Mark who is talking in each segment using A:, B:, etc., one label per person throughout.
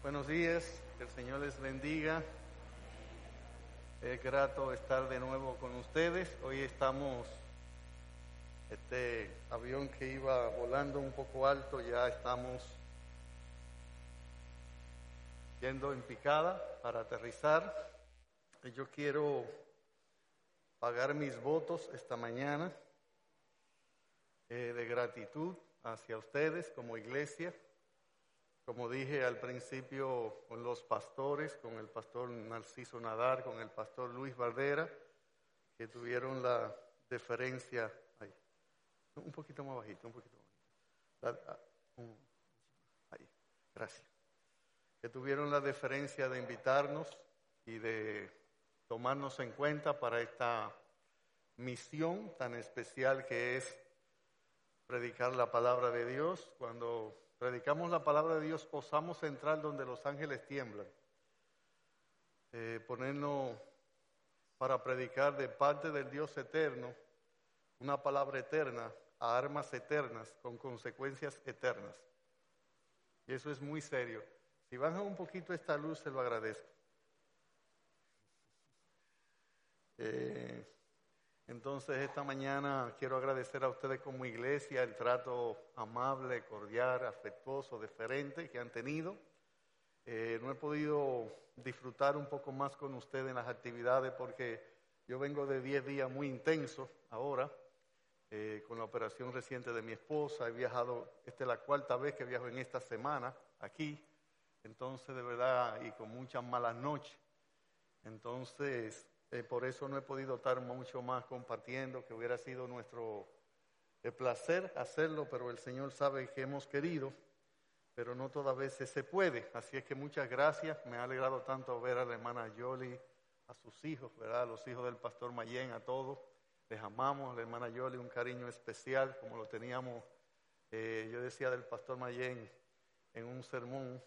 A: Buenos días, que el Señor les bendiga. Es grato estar de nuevo con ustedes. Hoy estamos, este avión que iba volando un poco alto, ya estamos yendo en picada para aterrizar. Yo quiero pagar mis votos esta mañana eh, de gratitud hacia ustedes como iglesia como dije al principio, con los pastores, con el pastor Narciso Nadar, con el pastor Luis Valdera, que tuvieron la deferencia, ahí, un poquito más bajito, un poquito más bajito, ah, ahí, gracias, que tuvieron la deferencia de invitarnos y de tomarnos en cuenta para esta misión tan especial que es predicar la palabra de Dios cuando predicamos la palabra de Dios, osamos entrar donde los ángeles tiemblan. Eh, ponernos para predicar de parte del Dios eterno una palabra eterna a armas eternas con consecuencias eternas. Y eso es muy serio. Si baja un poquito esta luz, se lo agradezco. Eh, entonces, esta mañana quiero agradecer a ustedes como iglesia el trato amable, cordial, afectuoso, deferente que han tenido. Eh, no he podido disfrutar un poco más con ustedes en las actividades porque yo vengo de 10 días muy intensos ahora, eh, con la operación reciente de mi esposa. He viajado, esta es la cuarta vez que viajo en esta semana aquí, entonces de verdad, y con muchas malas noches. Entonces, eh, por eso no he podido estar mucho más compartiendo, que hubiera sido nuestro eh, placer hacerlo, pero el Señor sabe que hemos querido, pero no todas veces se puede. Así es que muchas gracias. Me ha alegrado tanto ver a la hermana Yoli, a sus hijos, ¿verdad? A los hijos del pastor Mayen, a todos. Les amamos, a la hermana Yoli, un cariño especial, como lo teníamos, eh, yo decía del pastor Mayen en un sermón,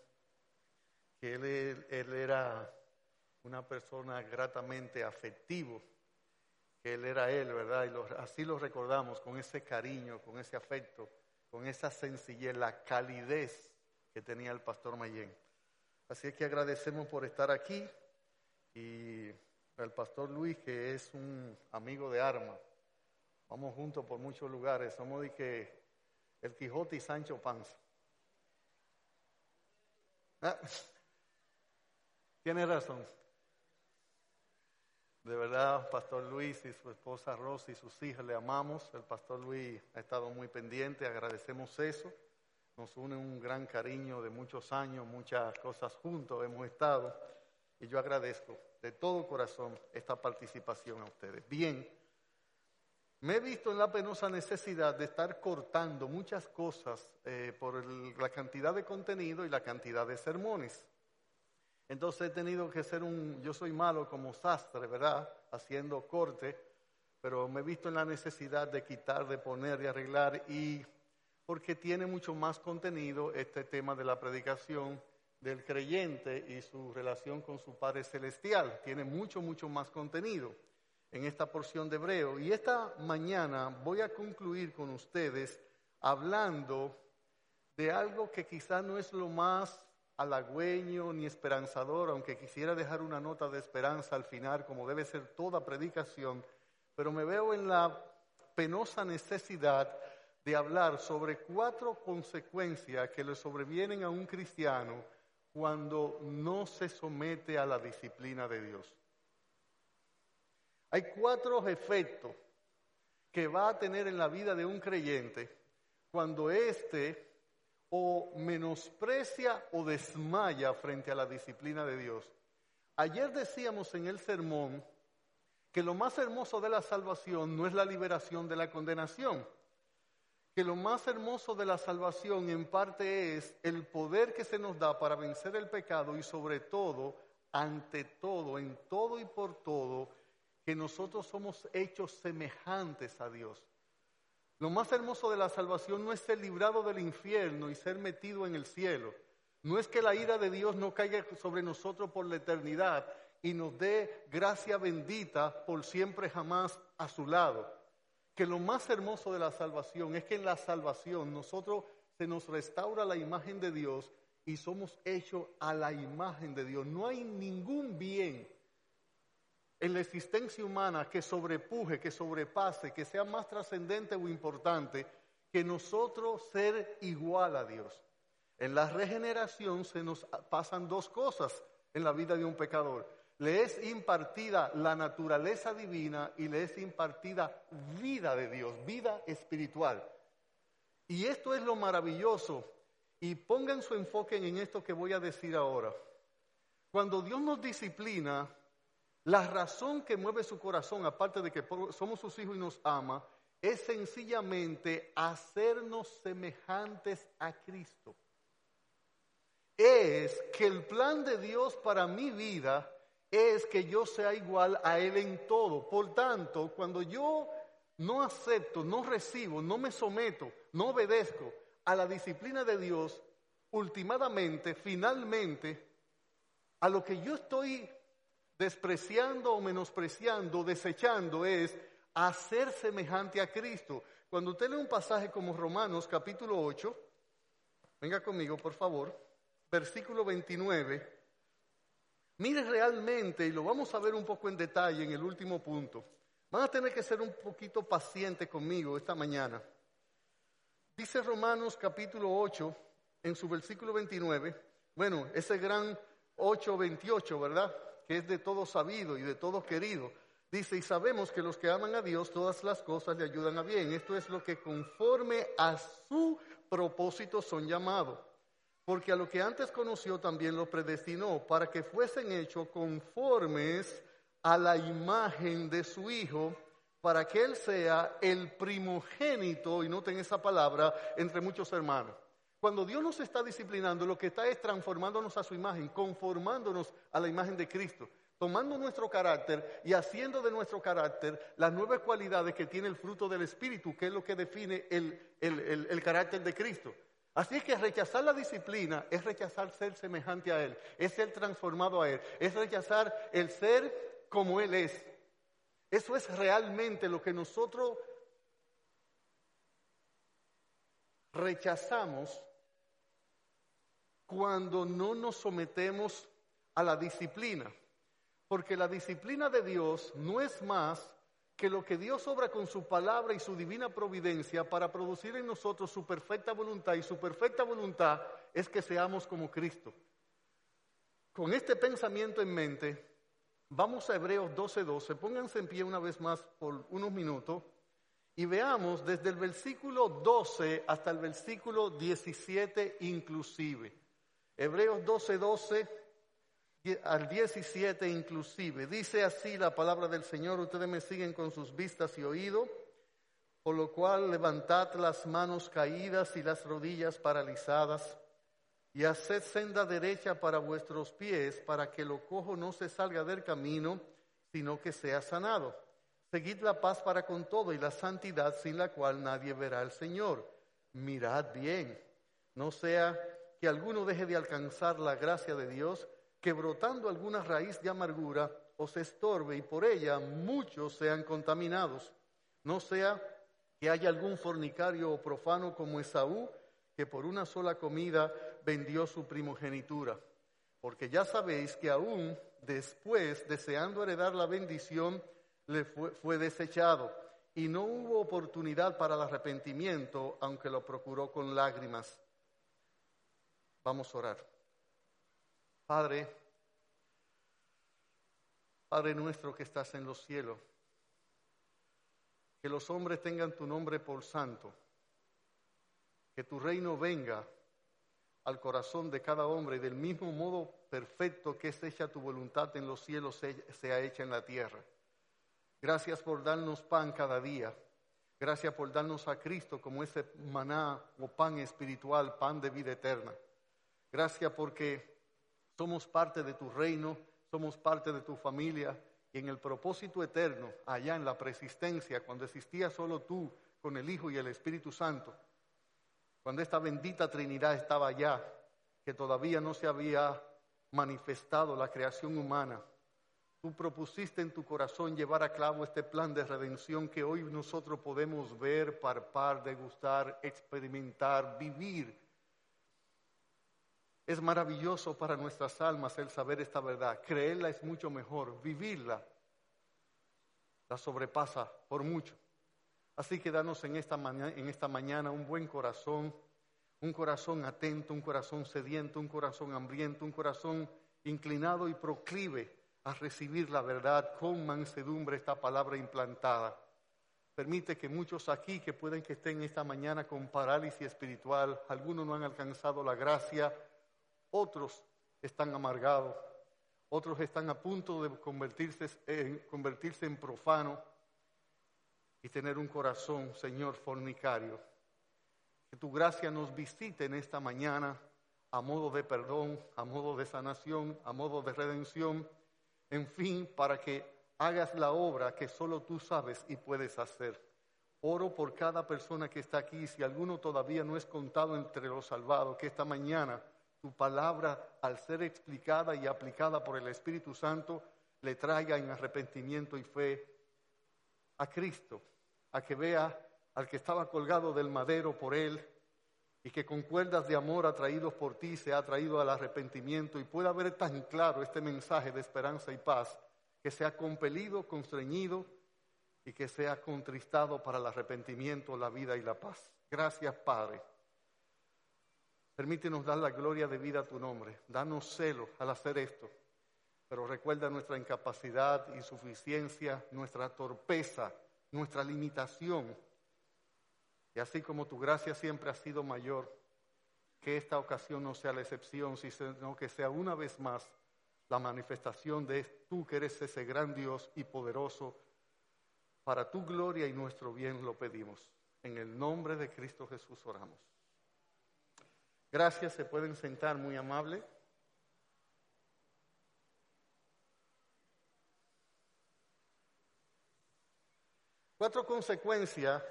A: que él, él era una persona gratamente afectivo, que él era él, ¿verdad? Y así lo recordamos con ese cariño, con ese afecto, con esa sencillez, la calidez que tenía el pastor Mayen. Así es que agradecemos por estar aquí y al pastor Luis, que es un amigo de armas. Vamos juntos por muchos lugares, somos de que el Quijote y Sancho Panza. Ah, tiene razón. De verdad, Pastor Luis y su esposa Rosy y sus hijas le amamos. El Pastor Luis ha estado muy pendiente, agradecemos eso. Nos une un gran cariño de muchos años, muchas cosas juntos hemos estado. Y yo agradezco de todo corazón esta participación a ustedes. Bien, me he visto en la penosa necesidad de estar cortando muchas cosas eh, por la cantidad de contenido y la cantidad de sermones. Entonces he tenido que ser un, yo soy malo como sastre, ¿verdad? Haciendo corte, pero me he visto en la necesidad de quitar, de poner, de arreglar y porque tiene mucho más contenido este tema de la predicación del creyente y su relación con su Padre Celestial. Tiene mucho, mucho más contenido en esta porción de Hebreo. Y esta mañana voy a concluir con ustedes hablando de algo que quizá no es lo más ni esperanzador, aunque quisiera dejar una nota de esperanza al final, como debe ser toda predicación, pero me veo en la penosa necesidad de hablar sobre cuatro consecuencias que le sobrevienen a un cristiano cuando no se somete a la disciplina de Dios. Hay cuatro efectos que va a tener en la vida de un creyente cuando éste o menosprecia o desmaya frente a la disciplina de Dios. Ayer decíamos en el sermón que lo más hermoso de la salvación no es la liberación de la condenación, que lo más hermoso de la salvación en parte es el poder que se nos da para vencer el pecado y sobre todo, ante todo, en todo y por todo, que nosotros somos hechos semejantes a Dios. Lo más hermoso de la salvación no es ser librado del infierno y ser metido en el cielo. No es que la ira de Dios no caiga sobre nosotros por la eternidad y nos dé gracia bendita por siempre jamás a su lado. Que lo más hermoso de la salvación es que en la salvación nosotros se nos restaura la imagen de Dios y somos hechos a la imagen de Dios. No hay ningún bien en la existencia humana que sobrepuje, que sobrepase, que sea más trascendente o importante que nosotros ser igual a Dios. En la regeneración se nos pasan dos cosas en la vida de un pecador. Le es impartida la naturaleza divina y le es impartida vida de Dios, vida espiritual. Y esto es lo maravilloso. Y pongan su enfoque en esto que voy a decir ahora. Cuando Dios nos disciplina, la razón que mueve su corazón, aparte de que somos sus hijos y nos ama, es sencillamente hacernos semejantes a Cristo. Es que el plan de Dios para mi vida es que yo sea igual a Él en todo. Por tanto, cuando yo no acepto, no recibo, no me someto, no obedezco a la disciplina de Dios, últimamente, finalmente, a lo que yo estoy despreciando o menospreciando, desechando, es hacer semejante a Cristo. Cuando usted lee un pasaje como Romanos capítulo 8, venga conmigo por favor, versículo 29, mire realmente, y lo vamos a ver un poco en detalle en el último punto, van a tener que ser un poquito paciente conmigo esta mañana. Dice Romanos capítulo 8, en su versículo 29, bueno, ese gran 8.28, ¿verdad? Que es de todo sabido y de todo querido. Dice, y sabemos que los que aman a Dios, todas las cosas le ayudan a bien. Esto es lo que conforme a su propósito son llamados. Porque a lo que antes conoció también lo predestinó para que fuesen hechos conformes a la imagen de su Hijo, para que Él sea el primogénito, y noten esa palabra, entre muchos hermanos. Cuando Dios nos está disciplinando, lo que está es transformándonos a su imagen, conformándonos a la imagen de Cristo tomando nuestro carácter y haciendo de nuestro carácter las nuevas cualidades que tiene el fruto del Espíritu, que es lo que define el, carácter de Cristo. Así es que rechazar la disciplina es rechazar ser semejante a Él, es ser transformado a Él, es rechazar el ser como Él es. Eso es realmente lo que nosotros rechazamos cuando no nos sometemos a la disciplina. Porque la disciplina de Dios no es más que lo que Dios obra con su palabra y su divina providencia para producir en nosotros su perfecta voluntad. Y su perfecta voluntad es que seamos como Cristo. Con este pensamiento en mente, vamos a Hebreos 12:12. Pónganse en pie una vez más por unos minutos y veamos desde el versículo 12 hasta el versículo 17 inclusive. Hebreos 12:12 al 17 inclusive. Dice así la palabra del Señor, ustedes me siguen con sus vistas y oídos, por lo cual levantad las manos caídas y las rodillas paralizadas, y haced senda derecha para vuestros pies, para que lo cojo no se salga del camino, sino que sea sanado. Seguid la paz para con todo y la santidad sin la cual nadie verá al Señor. Mirad bien, no sea que alguno deje de alcanzar la gracia de Dios, que brotando alguna raíz de amargura os estorbe y por ella muchos sean contaminados. No sea que haya algún fornicario o profano como Esaú, que por una sola comida vendió su primogenitura. Porque ya sabéis que aún después, deseando heredar la bendición, le fue, fue desechado y no hubo oportunidad para el arrepentimiento, aunque lo procuró con lágrimas. Vamos a orar. Padre, Padre nuestro que estás en los cielos, que los hombres tengan tu nombre por santo, que tu reino venga al corazón de cada hombre del mismo modo perfecto que es hecha tu voluntad en los cielos sea hecha en la tierra. Gracias por darnos pan cada día. Gracias por darnos a Cristo como ese maná o pan espiritual, pan de vida eterna. Gracias porque somos parte de tu reino, somos parte de tu familia y en el propósito eterno, allá en la persistencia, cuando existía solo tú con el Hijo y el Espíritu Santo, cuando esta bendita Trinidad estaba allá, que todavía no se había manifestado la creación humana, tú propusiste en tu corazón llevar a cabo este plan de redención que hoy nosotros podemos ver, parpar, degustar, experimentar, vivir Es maravilloso para nuestras almas el saber esta verdad. Creerla es mucho mejor. Vivirla la sobrepasa por mucho. Así que danos en esta, mañana, un buen corazón, un corazón atento, un corazón sediento, un corazón hambriento, un corazón inclinado y proclive a recibir la verdad con mansedumbre, esta palabra implantada. Permite que muchos aquí que pueden que estén esta mañana con parálisis espiritual, algunos no han alcanzado la gracia, otros están amargados, otros están a punto de convertirse en, convertirse en profano y tener un corazón, Señor, fornicario. Que tu gracia nos visite en esta mañana a modo de perdón, a modo de sanación, a modo de redención, en fin, para que hagas la obra que solo tú sabes y puedes hacer. Oro por cada persona que está aquí, si alguno todavía no es contado entre los salvados, que esta mañana tu palabra, al ser explicada y aplicada por el Espíritu Santo, le traiga en arrepentimiento y fe a Cristo, a que vea al que estaba colgado del madero por él y que con cuerdas de amor atraídos por ti se ha traído al arrepentimiento y pueda ver tan claro este mensaje de esperanza y paz, que sea compelido, constreñido y que sea contristado para el arrepentimiento, la vida y la paz. Gracias, Padre. Permítenos dar la gloria de vida a tu nombre. Danos celo al hacer esto. Pero recuerda nuestra incapacidad, insuficiencia, nuestra torpeza, nuestra limitación y así como tu gracia siempre ha sido mayor, que esta ocasión no sea la excepción, sino que sea una vez más la manifestación de tú que eres ese gran Dios y poderoso. Para tu gloria y nuestro bien lo pedimos. En el nombre de Cristo Jesús oramos. Gracias, se pueden sentar muy amable. Cuatro consecuencias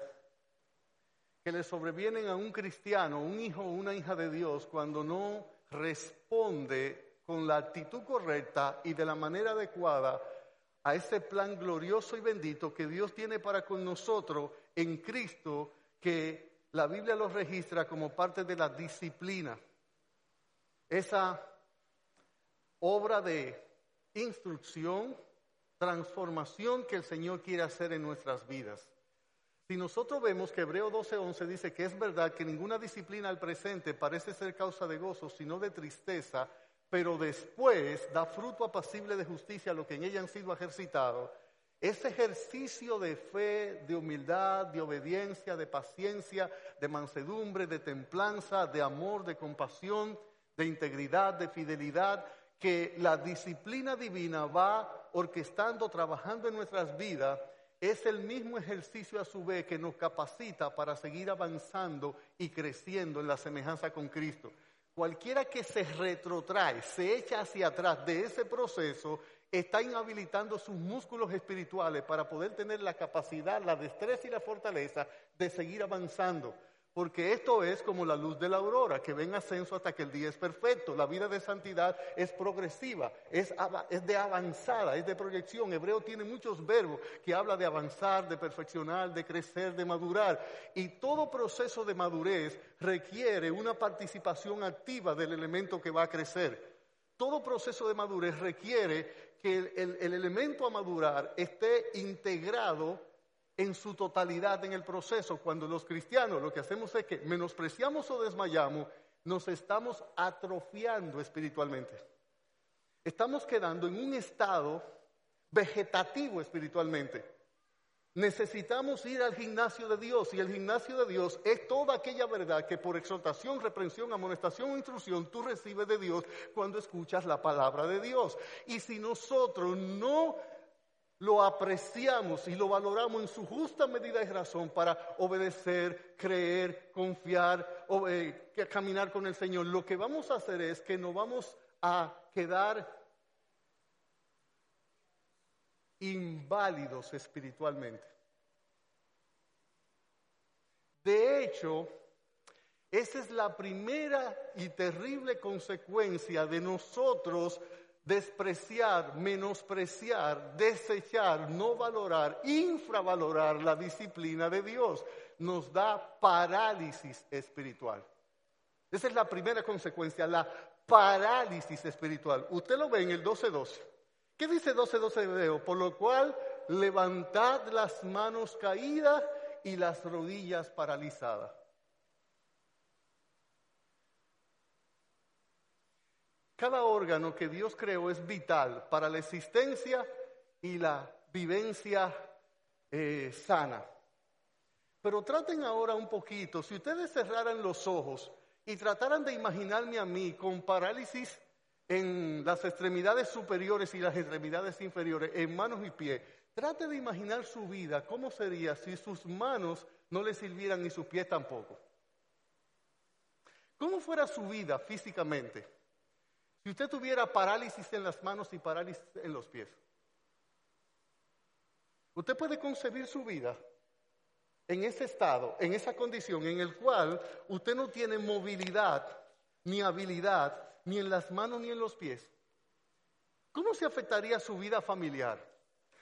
A: que le sobrevienen a un cristiano, un hijo o una hija de Dios, cuando no responde con la actitud correcta y de la manera adecuada a ese plan glorioso y bendito que Dios tiene para con nosotros en Cristo, que la Biblia lo registra como parte de la disciplina. Esa obra de instrucción, transformación que el Señor quiere hacer en nuestras vidas. Si nosotros vemos que Hebreo 12:11 dice que es verdad que ninguna disciplina al presente parece ser causa de gozo, sino de tristeza, pero después da fruto apacible de justicia a lo que en ella han sido ejercitados, ese ejercicio de fe, de humildad, de obediencia, de paciencia, de mansedumbre, de templanza, de amor, de compasión, de integridad, de fidelidad, que la disciplina divina va orquestando, trabajando en nuestras vidas, es el mismo ejercicio a su vez que nos capacita para seguir avanzando y creciendo en la semejanza con Cristo. Cualquiera que se retrotrae, se echa hacia atrás de ese proceso, está inhabilitando sus músculos espirituales para poder tener la capacidad, la destreza y la fortaleza de seguir avanzando. Porque esto es como la luz de la aurora, que ven ascenso hasta que el día es perfecto. La vida de santidad es progresiva, es, es, de avanzada, es de proyección. Hebreo tiene muchos verbos que habla de avanzar, de perfeccionar, de crecer, de madurar. Y todo proceso de madurez requiere una participación activa del elemento que va a crecer. Todo proceso de madurez requiere que el, el elemento a madurar esté integrado en su totalidad en el proceso. Cuando los cristianos lo que hacemos es que menospreciamos o desmayamos, nos estamos atrofiando espiritualmente. Estamos quedando en un estado vegetativo espiritualmente. Necesitamos ir al gimnasio de Dios y el gimnasio de Dios es toda aquella verdad que por exhortación, reprensión, amonestación o instrucción tú recibes de Dios cuando escuchas la palabra de Dios. Y si nosotros no lo apreciamos y lo valoramos en su justa medida y razón para obedecer, creer, confiar, eh, caminar con el Señor. Lo que vamos a hacer es que nos vamos a quedar inválidos espiritualmente. De hecho, esa es la primera y terrible consecuencia de nosotros despreciar, menospreciar, desechar, no valorar, infravalorar la disciplina de Dios. Nos da parálisis espiritual. Esa es la primera consecuencia, la parálisis espiritual. Usted lo ve en el 12.12. ¿Qué dice 12.12 de Veo? Por lo cual levantad las manos caídas y las rodillas paralizadas. Cada órgano que Dios creó es vital para la existencia y la vivencia eh, sana. Pero traten ahora un poquito, si ustedes cerraran los ojos y trataran de imaginarme a mí con parálisis en las extremidades superiores y las extremidades inferiores, en manos y pies, trate de imaginar su vida, cómo sería si sus manos no le sirvieran ni sus pies tampoco. ¿Cómo fuera su vida físicamente si usted tuviera parálisis en las manos y parálisis en los pies? Usted puede concebir su vida en ese estado, en esa condición en el cual usted no tiene movilidad ni habilidad ni en las manos ni en los pies. ¿Cómo se afectaría su vida familiar,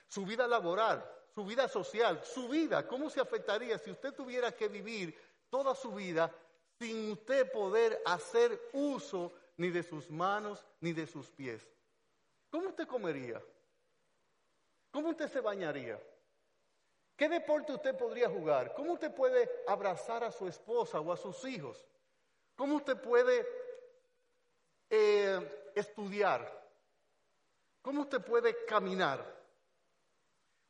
A: su vida laboral, su vida social, su vida? ¿Cómo se afectaría si usted tuviera que vivir toda su vida sin usted poder hacer uso ni de sus manos ni de sus pies? ¿Cómo usted comería? ¿Cómo usted se bañaría? ¿Qué deporte usted podría jugar? ¿Cómo usted puede abrazar a su esposa o a sus hijos? ¿Cómo usted puede eh, estudiar? ¿Cómo usted puede caminar?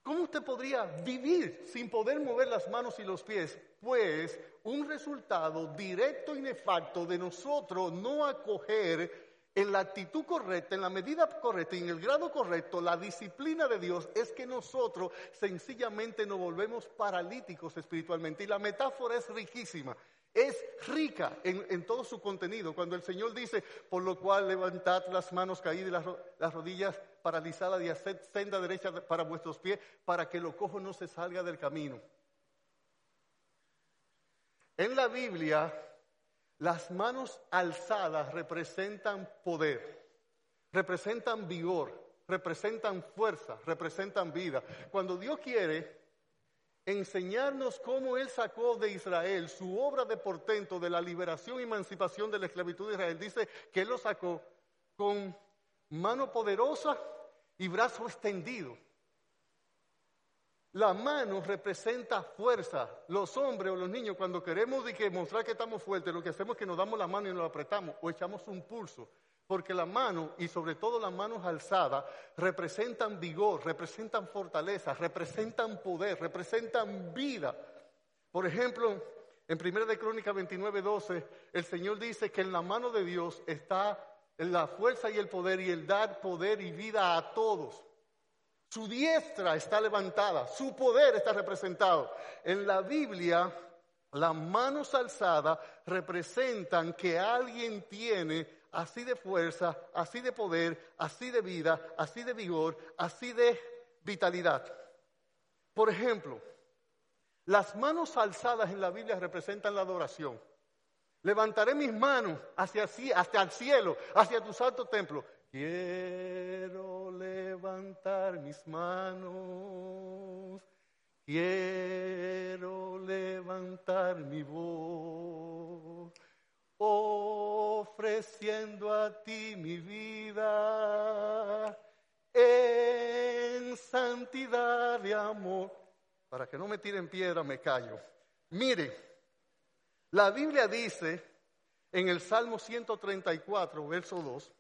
A: ¿Cómo usted podría vivir sin poder mover las manos y los pies? Pues un resultado directo y nefacto de nosotros no acoger en la actitud correcta, en la medida correcta y en el grado correcto, la disciplina de Dios es que nosotros sencillamente nos volvemos paralíticos espiritualmente. Y la metáfora es riquísima, es rica en, todo su contenido. Cuando el Señor dice, por lo cual levantad las manos caídas y las, las rodillas paralizadas y haced senda derecha para vuestros pies, para que lo cojo no se salga del camino. En la Biblia las manos alzadas representan poder, representan vigor, representan fuerza, representan vida. Cuando Dios quiere enseñarnos cómo Él sacó de Israel su obra de portento de la liberación y emancipación de la esclavitud de Israel, dice que Él lo sacó con mano poderosa y brazo extendido. La mano representa fuerza. Los hombres o los niños, cuando queremos mostrar que estamos fuertes, lo que hacemos es que nos damos la mano y nos apretamos o echamos un pulso. Porque la mano, y sobre todo las manos alzadas, representan vigor, representan fortaleza, representan poder, representan vida. Por ejemplo, en 1 de Crónica 29, 12, el Señor dice que en la mano de Dios está la fuerza y el poder y el dar poder y vida a todos. Su diestra está levantada, su poder está representado. En la Biblia, las manos alzadas representan que alguien tiene así de fuerza, así de poder, así de vida, así de vigor, así de vitalidad. Por ejemplo, las manos alzadas en la Biblia representan la adoración. Levantaré mis manos hacia, hacia el cielo, hacia tu santo templo. Quiero levantar mis manos, quiero levantar mi voz, ofreciendo a ti mi vida en santidad de amor. Para que no me tiren piedra, me callo. Mire, la Biblia dice en el Salmo 134, verso 2,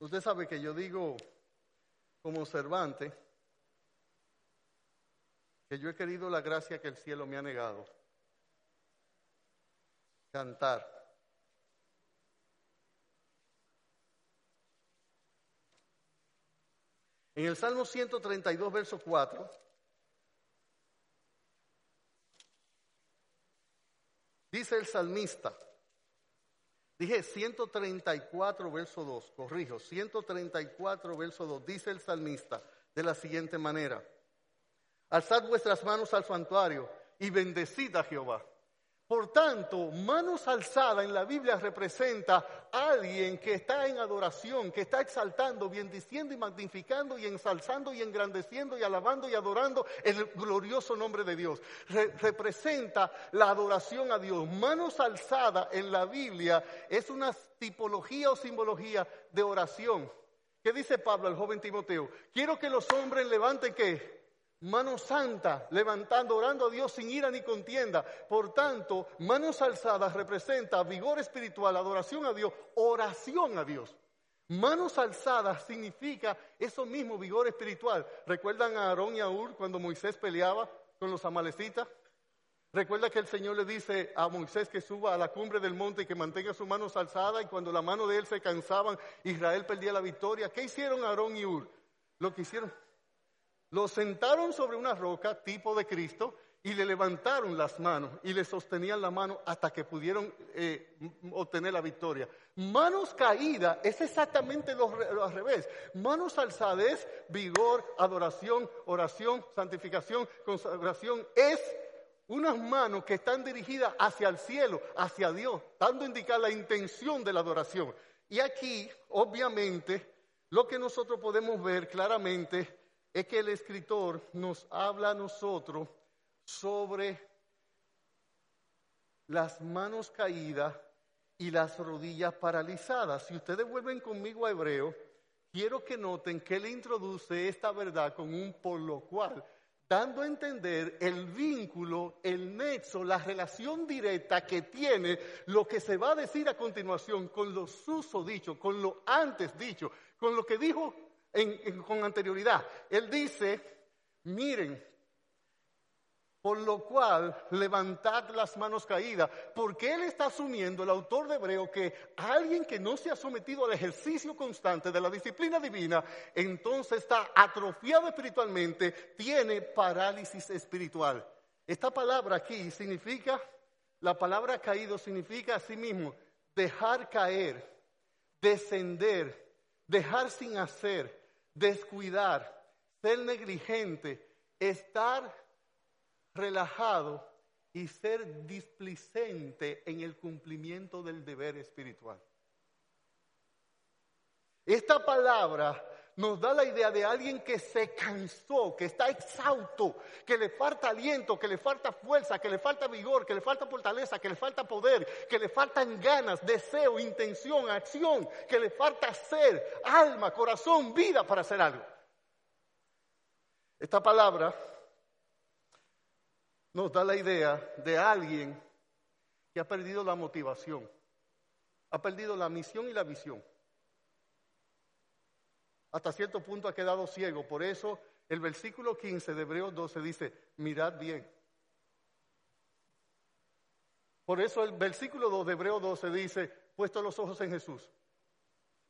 A: Usted sabe que yo digo como observante que yo he querido la gracia que el cielo me ha negado. Cantar. En el Salmo 132, verso 4, dice el salmista, Dije 134, verso 2, corrijo, 134, verso 2, dice el salmista de la siguiente manera, alzad vuestras manos al santuario y bendecid a Jehová, Por tanto, manos alzadas en la Biblia representa a alguien que está en adoración, que está exaltando, bendiciendo y magnificando y ensalzando y engrandeciendo y alabando y adorando el glorioso nombre de Dios. representa la adoración a Dios. Manos alzadas en la Biblia es una tipología o simbología de oración. ¿Qué dice Pablo al joven Timoteo? Quiero que los hombres levanten qué? Mano santa, levantando, orando a Dios sin ira ni contienda. Por tanto, manos alzadas representa vigor espiritual, adoración a Dios, oración a Dios. Manos alzadas significa eso mismo, vigor espiritual. ¿Recuerdan a Aarón y a Ur cuando Moisés peleaba con los amalecitas? Recuerda que el Señor le dice a Moisés que suba a la cumbre del monte y que mantenga sus manos alzadas y cuando la mano de él se cansaban, Israel perdía la victoria. ¿Qué hicieron Aarón y Ur? Lo que hicieron lo sentaron sobre una roca tipo de Cristo y le levantaron las manos y le sostenían la mano hasta que pudieron eh, obtener la victoria. Manos caídas es exactamente lo, al revés. Manos alzadas vigor, adoración, oración, santificación, consagración. Es unas manos que están dirigidas hacia el cielo, hacia Dios, dando a indicar la intención de la adoración. Y aquí, obviamente, lo que nosotros podemos ver claramente es que el escritor nos habla a nosotros sobre las manos caídas y las rodillas paralizadas. Si ustedes vuelven conmigo a Hebreo, quiero que noten que él introduce esta verdad con un por lo cual, dando a entender el vínculo, el nexo, la relación directa que tiene lo que se va a decir a continuación con lo suso dicho, con lo antes dicho, con lo que dijo con anterioridad. Él dice, miren, por lo cual levantad las manos caídas, porque él está asumiendo, el autor de Hebreo, que alguien que no se ha sometido al ejercicio constante de la disciplina divina, entonces está atrofiado espiritualmente, tiene parálisis espiritual. Esta palabra aquí significa, la palabra caído significa así mismo, dejar caer, descender, dejar sin hacer, descuidar, ser negligente, estar relajado y ser displicente en el cumplimiento del deber espiritual. Esta palabra nos da la idea de alguien que se cansó, que está exhausto, que le falta aliento, que le falta fuerza, que le falta vigor, que le falta fortaleza, que le falta poder, que le faltan ganas, deseo, intención, acción, que le falta ser, alma, corazón, vida para hacer algo. Esta palabra nos da la idea de alguien que ha perdido la motivación, ha perdido la misión y la visión hasta cierto punto ha quedado ciego. Por eso el versículo 15 de Hebreos 12 dice, mirad bien. Por eso el versículo 2 de Hebreos 12 dice, puesto los ojos en Jesús.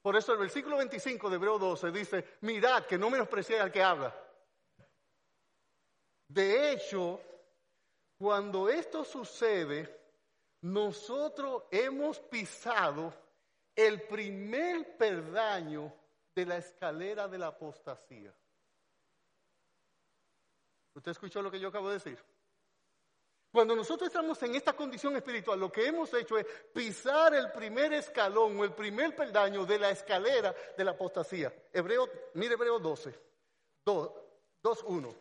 A: Por eso el versículo 25 de Hebreos 12 dice, mirad que no menospreciéis al que habla. De hecho, cuando esto sucede, nosotros hemos pisado el primer perdaño de la escalera de la apostasía. ¿Usted escuchó lo que yo acabo de decir? Cuando nosotros estamos en esta condición espiritual, lo que hemos hecho es pisar el primer escalón o el primer peldaño de la escalera de la apostasía. Hebreo, mire Hebreo 12, 2, 1.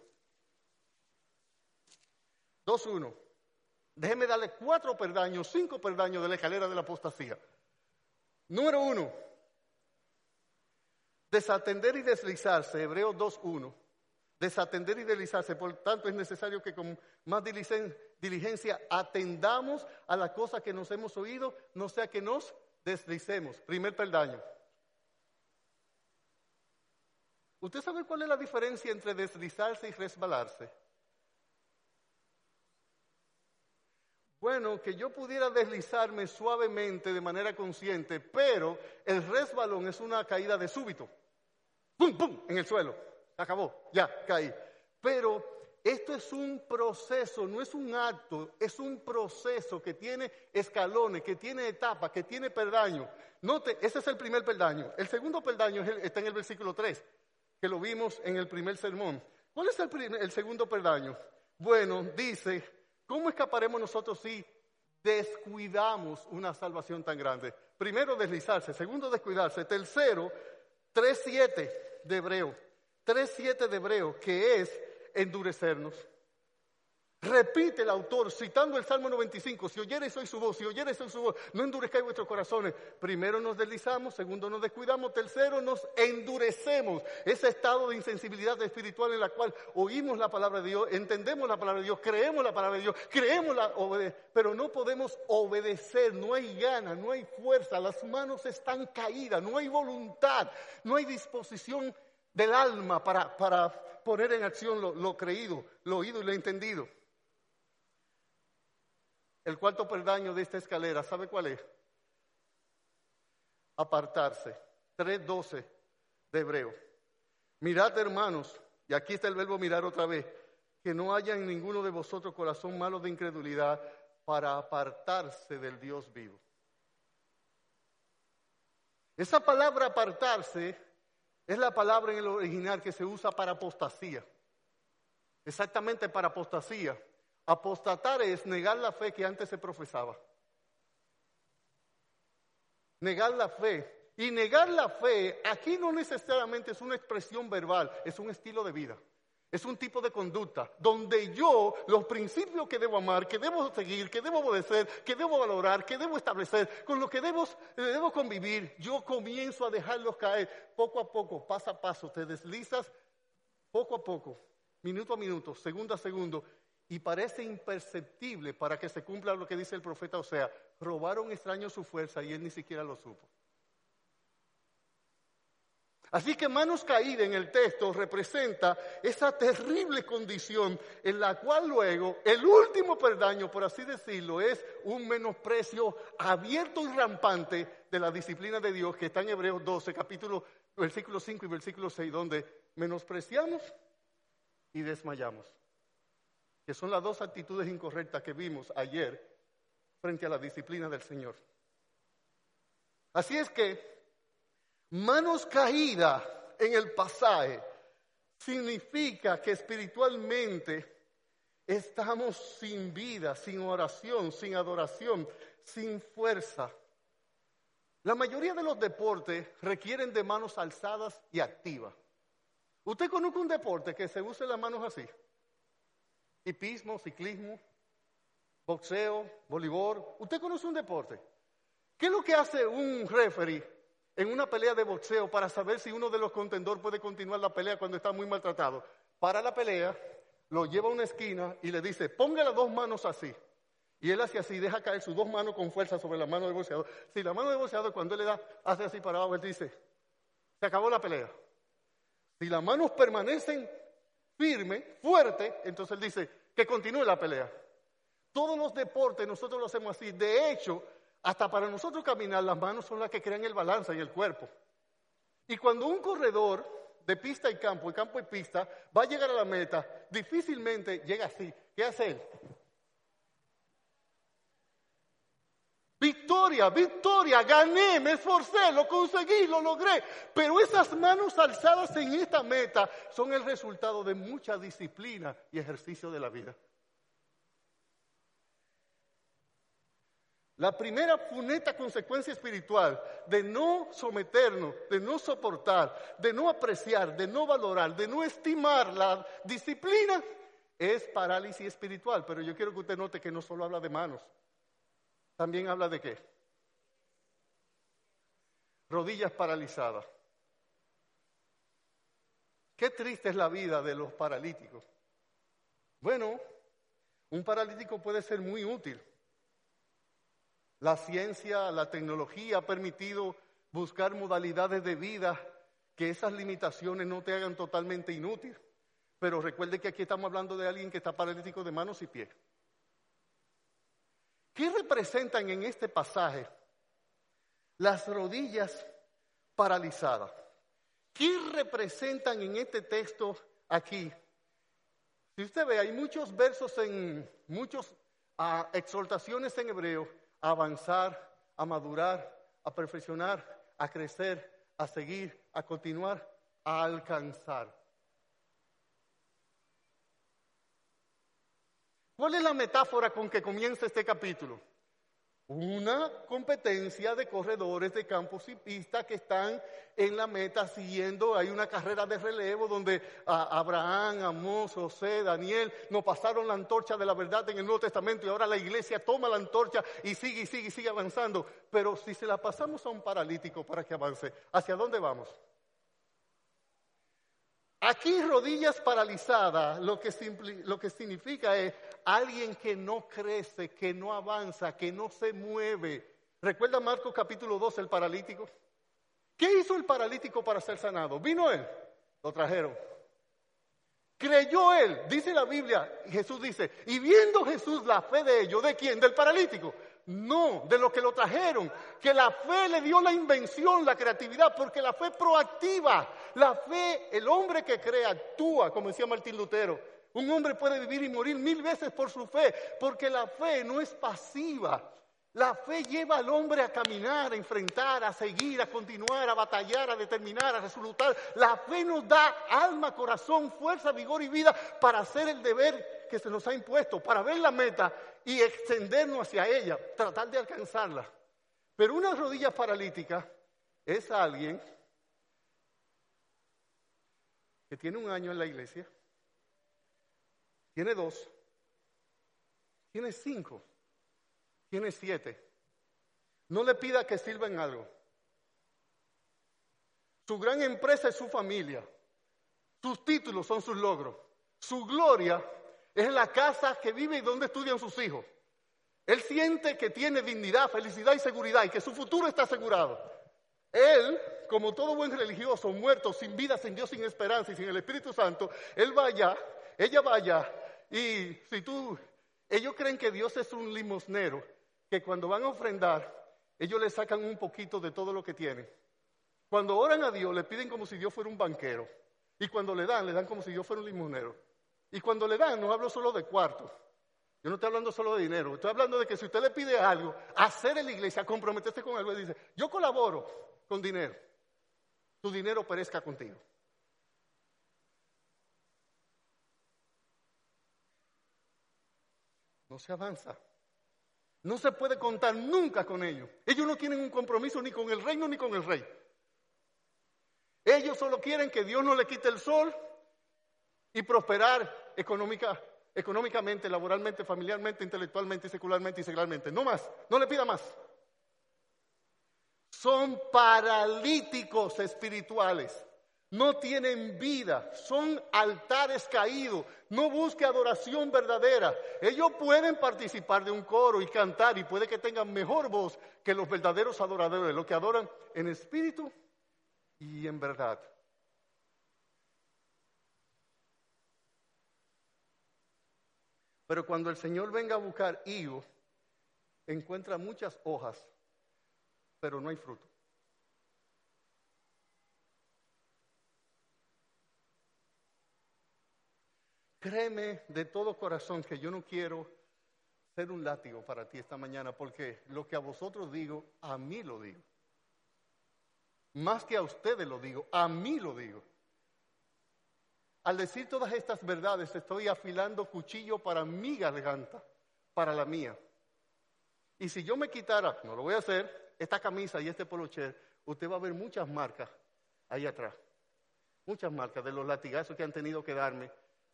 A: 2.1. Déjeme darle cuatro peldaños, cinco peldaños de la escalera de la apostasía. Número uno, Desatender y deslizarse, Hebreos 2.1. Desatender y deslizarse, por tanto es necesario que con más diligencia atendamos a la cosa que nos hemos oído, no sea que nos deslicemos. Primer peldaño. ¿Usted sabe cuál es la diferencia entre deslizarse y resbalarse? Bueno, que yo pudiera deslizarme suavemente de manera consciente, pero el resbalón es una caída de súbito. ¡Pum, pum! En el suelo. Acabó, ya, caí. Pero esto es un proceso, no es un acto, es un proceso que tiene escalones, que tiene etapas, que tiene peldaño. Note, ese es el primer peldaño. El segundo peldaño está en el versículo 3, que lo vimos en el primer sermón. ¿Cuál es el, el segundo peldaño? Bueno, dice ¿Cómo escaparemos nosotros si descuidamos una salvación tan grande. Primero, deslizarse. Segundo, descuidarse. Tercero, 3.7 de Hebreo. 3.7 de Hebreo, que es endurecernos. Repite el autor, citando el Salmo 95, si oyeres hoy su voz, si oyeres hoy su voz, no endurezcáis vuestros corazones. Primero nos deslizamos, segundo nos descuidamos, tercero nos endurecemos. Ese estado de insensibilidad espiritual en la cual oímos la palabra de Dios, entendemos la palabra de Dios, creemos la palabra de Dios, creemos la pero no podemos obedecer, no hay gana, no hay fuerza, las manos están caídas, no hay voluntad, no hay disposición del alma para, para poner en acción lo, lo creído, lo oído y lo entendido. El cuarto peldaño de esta escalera, ¿sabe cuál es? Apartarse. 3.12 de Hebreo. Mirad, hermanos, y aquí está el verbo mirar otra vez, que no haya en ninguno de vosotros corazón malo de incredulidad para apartarse del Dios vivo. Esa palabra apartarse es la palabra en el original que se usa para apostasía. Exactamente para apostasía. Apostatar es negar la fe que antes se profesaba. Negar la fe. Y negar la fe aquí no necesariamente es una expresión verbal, es un estilo de vida. Es un tipo de conducta donde yo los principios que debo amar, que debo seguir, que debo obedecer, que debo valorar, que debo establecer, con los que debo, debo convivir, yo comienzo a dejarlos caer poco a poco, paso a paso, te deslizas poco a poco, minuto a minuto, segundo a segundo, y parece imperceptible para que se cumpla lo que dice el profeta, o sea, robaron extraños su fuerza y él ni siquiera lo supo. Así que manos caídas en el texto representa esa terrible condición en la cual luego el último perdaño, por así decirlo, es un menosprecio abierto y rampante de la disciplina de Dios que está en Hebreos 12, capítulo, versículo 5 y versículo 6, donde menospreciamos y desmayamos que son las dos actitudes incorrectas que vimos ayer frente a la disciplina del Señor. Así es que manos caídas en el pasaje significa que espiritualmente estamos sin vida, sin oración, sin adoración, sin fuerza. La mayoría de los deportes requieren de manos alzadas y activas. ¿Usted conoce un deporte que se use las manos así? Hipismo, ciclismo, boxeo, voleibol. ¿Usted conoce un deporte? ¿Qué es lo que hace un referee en una pelea de boxeo para saber si uno de los contendores puede continuar la pelea cuando está muy maltratado? Para la pelea, lo lleva a una esquina y le dice, ponga las dos manos así. Y él hace así, deja caer sus dos manos con fuerza sobre la mano del boxeador. Si la mano del boxeador, cuando él le da, hace así para abajo, él dice, se acabó la pelea. Si las manos permanecen firme, fuerte, entonces él dice que continúe la pelea. Todos los deportes nosotros lo hacemos así. De hecho, hasta para nosotros caminar, las manos son las que crean el balance y el cuerpo. Y cuando un corredor de pista y campo, y campo y pista, va a llegar a la meta, difícilmente llega así. ¿Qué hace él? Victoria, victoria, gané, me esforcé, lo conseguí, lo logré. Pero esas manos alzadas en esta meta son el resultado de mucha disciplina y ejercicio de la vida. La primera funeta consecuencia espiritual de no someternos, de no soportar, de no apreciar, de no valorar, de no estimar la disciplina es parálisis espiritual. Pero yo quiero que usted note que no solo habla de manos, también habla de qué? Rodillas paralizadas. Qué triste es la vida de los paralíticos. Bueno, un paralítico puede ser muy útil. La ciencia, la tecnología ha permitido buscar modalidades de vida que esas limitaciones no te hagan totalmente inútil. Pero recuerde que aquí estamos hablando de alguien que está paralítico de manos y pies. ¿Qué representan en este pasaje las rodillas paralizadas? ¿Qué representan en este texto aquí? Si usted ve, hay muchos versos en, muchas ah, exhortaciones en hebreo, a avanzar, a madurar, a perfeccionar, a crecer, a seguir, a continuar, a alcanzar. ¿Cuál es la metáfora con que comienza este capítulo? una competencia de corredores de campos y pistas que están en la meta siguiendo. Hay una carrera de relevo donde Abraham, Amós, José, Daniel nos pasaron la antorcha de la verdad en el Nuevo Testamento y ahora la iglesia toma la antorcha y sigue y sigue y sigue avanzando. Pero si se la pasamos a un paralítico para que avance, ¿hacia dónde vamos? Aquí rodillas paralizadas lo que, lo que significa es alguien que no crece, que no avanza, que no se mueve. ¿Recuerda Marcos capítulo 2, el paralítico? ¿Qué hizo el paralítico para ser sanado? ¿Vino él? Lo trajeron. Creyó él, dice la Biblia, Jesús dice, y viendo Jesús la fe de ellos, ¿de quién? Del paralítico. No, de lo que lo trajeron. Que la fe le dio la invención, la creatividad, porque la fe proactiva. La fe, el hombre que cree actúa, como decía Martín Lutero. Un hombre puede vivir y morir mil veces por su fe, porque la fe no es pasiva. La fe lleva al hombre a caminar, a enfrentar, a seguir, a continuar, a batallar, a determinar, a resolutar. La fe nos da alma, corazón, fuerza, vigor y vida para hacer el deber que se nos ha impuesto, para ver la meta y extendernos hacia ella, tratar de alcanzarla. Pero una rodilla paralítica es alguien que tiene un año en la iglesia, tiene dos, tiene cinco, tiene siete. No le pida que sirva en algo. Su gran empresa es su familia. Sus títulos son sus logros. Su gloria es la casa que vive y donde estudian sus hijos. Él siente que tiene dignidad, felicidad y seguridad y que su futuro está asegurado. Él, como todo buen religioso, muerto, sin vida, sin Dios, sin esperanza y sin el Espíritu Santo, él vaya, ella vaya y si tú, ellos creen que Dios es un limosnero, que cuando van a ofrendar, ellos le sacan un poquito de todo lo que tienen. Cuando oran a Dios, le piden como si Dios fuera un banquero. Y cuando le dan, le dan como si Dios fuera un limosnero. Y cuando le dan, no hablo solo de cuartos. Yo no estoy hablando solo de dinero. Estoy hablando de que si usted le pide algo, hacer en la iglesia, comprometerse con algo, y dice, yo colaboro con dinero. Tu dinero perezca contigo. No se avanza. No se puede contar nunca con ellos. Ellos no tienen un compromiso ni con el reino ni con el rey. Ellos solo quieren que Dios no le quite el sol y prosperar económica, económicamente, laboralmente, familiarmente, intelectualmente, secularmente y secularmente. No más, no le pida más. Son paralíticos espirituales. No tienen vida, son altares caídos, no busque adoración verdadera. Ellos pueden participar de un coro y cantar y puede que tengan mejor voz que los verdaderos adoradores, los que adoran en espíritu y en verdad. Pero cuando el Señor venga a buscar higos, encuentra muchas hojas, pero no hay fruto. Créeme de todo corazón que yo no quiero ser un látigo para ti esta mañana, porque lo que a vosotros digo, a mí lo digo. Más que a ustedes lo digo, a mí lo digo. Al decir todas estas verdades, estoy afilando cuchillo para mi garganta, para la mía. Y si yo me quitara, no lo voy a hacer, esta camisa y este polocher, usted va a ver muchas marcas ahí atrás. Muchas marcas de los latigazos que han tenido que darme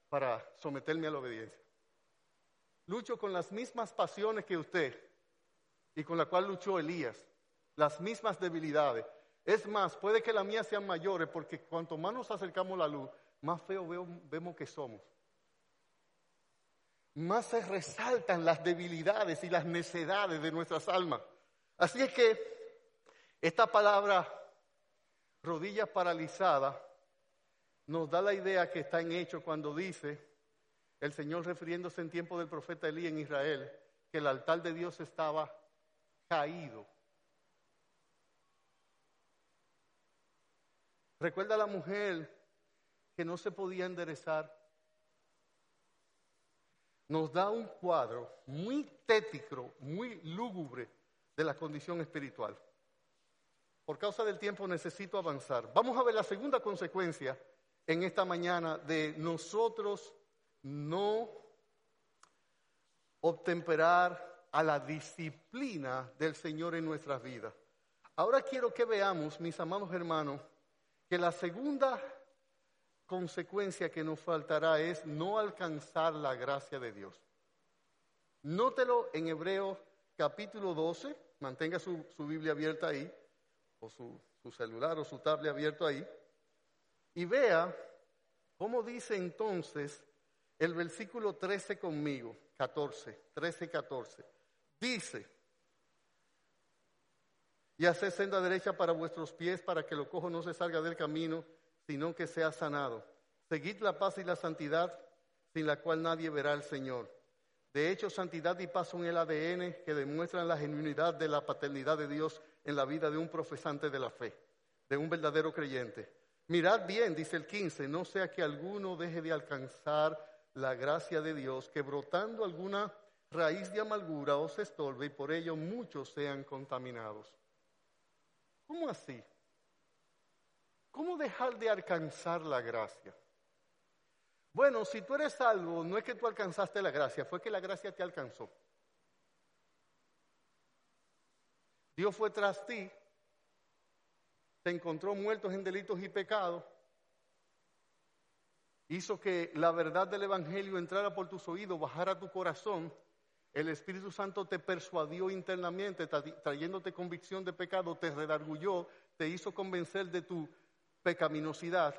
A: para someterme a la obediencia. Lucho con las mismas pasiones que usted y con la cual luchó Elías, las mismas debilidades. Es más, puede que las mías sean mayores porque cuanto más nos acercamos a la luz, más feo vemos que somos. Más se resaltan las debilidades y las necedades de nuestras almas. Así es que esta palabra, rodillas paralizadas, nos da la idea que está en hecho cuando dice el Señor refiriéndose en tiempo del profeta Elí en Israel, que el altar de Dios estaba caído. Recuerda a la mujer que no se podía enderezar, nos da un cuadro muy tétrico, muy lúgubre de la condición espiritual. Por causa del tiempo necesito avanzar. Vamos a ver la segunda consecuencia en esta mañana de nosotros no obtemperar a la disciplina del Señor en nuestras vidas. Ahora quiero que veamos, mis amados hermanos, que la segunda consecuencia que nos faltará es no alcanzar la gracia de Dios. Nótelo en Hebreo capítulo 12, mantenga su, Biblia abierta ahí, o su, su celular o su tablet abierto ahí, y vea cómo dice entonces el versículo 13 conmigo, 14, 13, 14. Dice, y hacer senda derecha para vuestros pies para que lo cojo no se salga del camino, sino que sea sanado. Seguid la paz y la santidad, sin la cual nadie verá al Señor. De hecho, santidad y paz son el ADN que demuestran la genuinidad de la paternidad de Dios en la vida de un profesante de la fe, de un verdadero creyente. Mirad bien, dice el 15, no sea que alguno deje de alcanzar la gracia de Dios, que brotando alguna raíz de amargura os estorbe y por ello muchos sean contaminados. ¿Cómo así? ¿Cómo dejar de alcanzar la gracia? Bueno, si tú eres salvo, no es que tú alcanzaste la gracia, fue que la gracia te alcanzó. Dios fue tras ti, te encontró muertos en delitos y pecados, hizo que la verdad del Evangelio entrara por tus oídos, bajara tu corazón. El Espíritu Santo te persuadió internamente, trayéndote convicción de pecado, te redargulló, te hizo convencer de tu pecaminosidad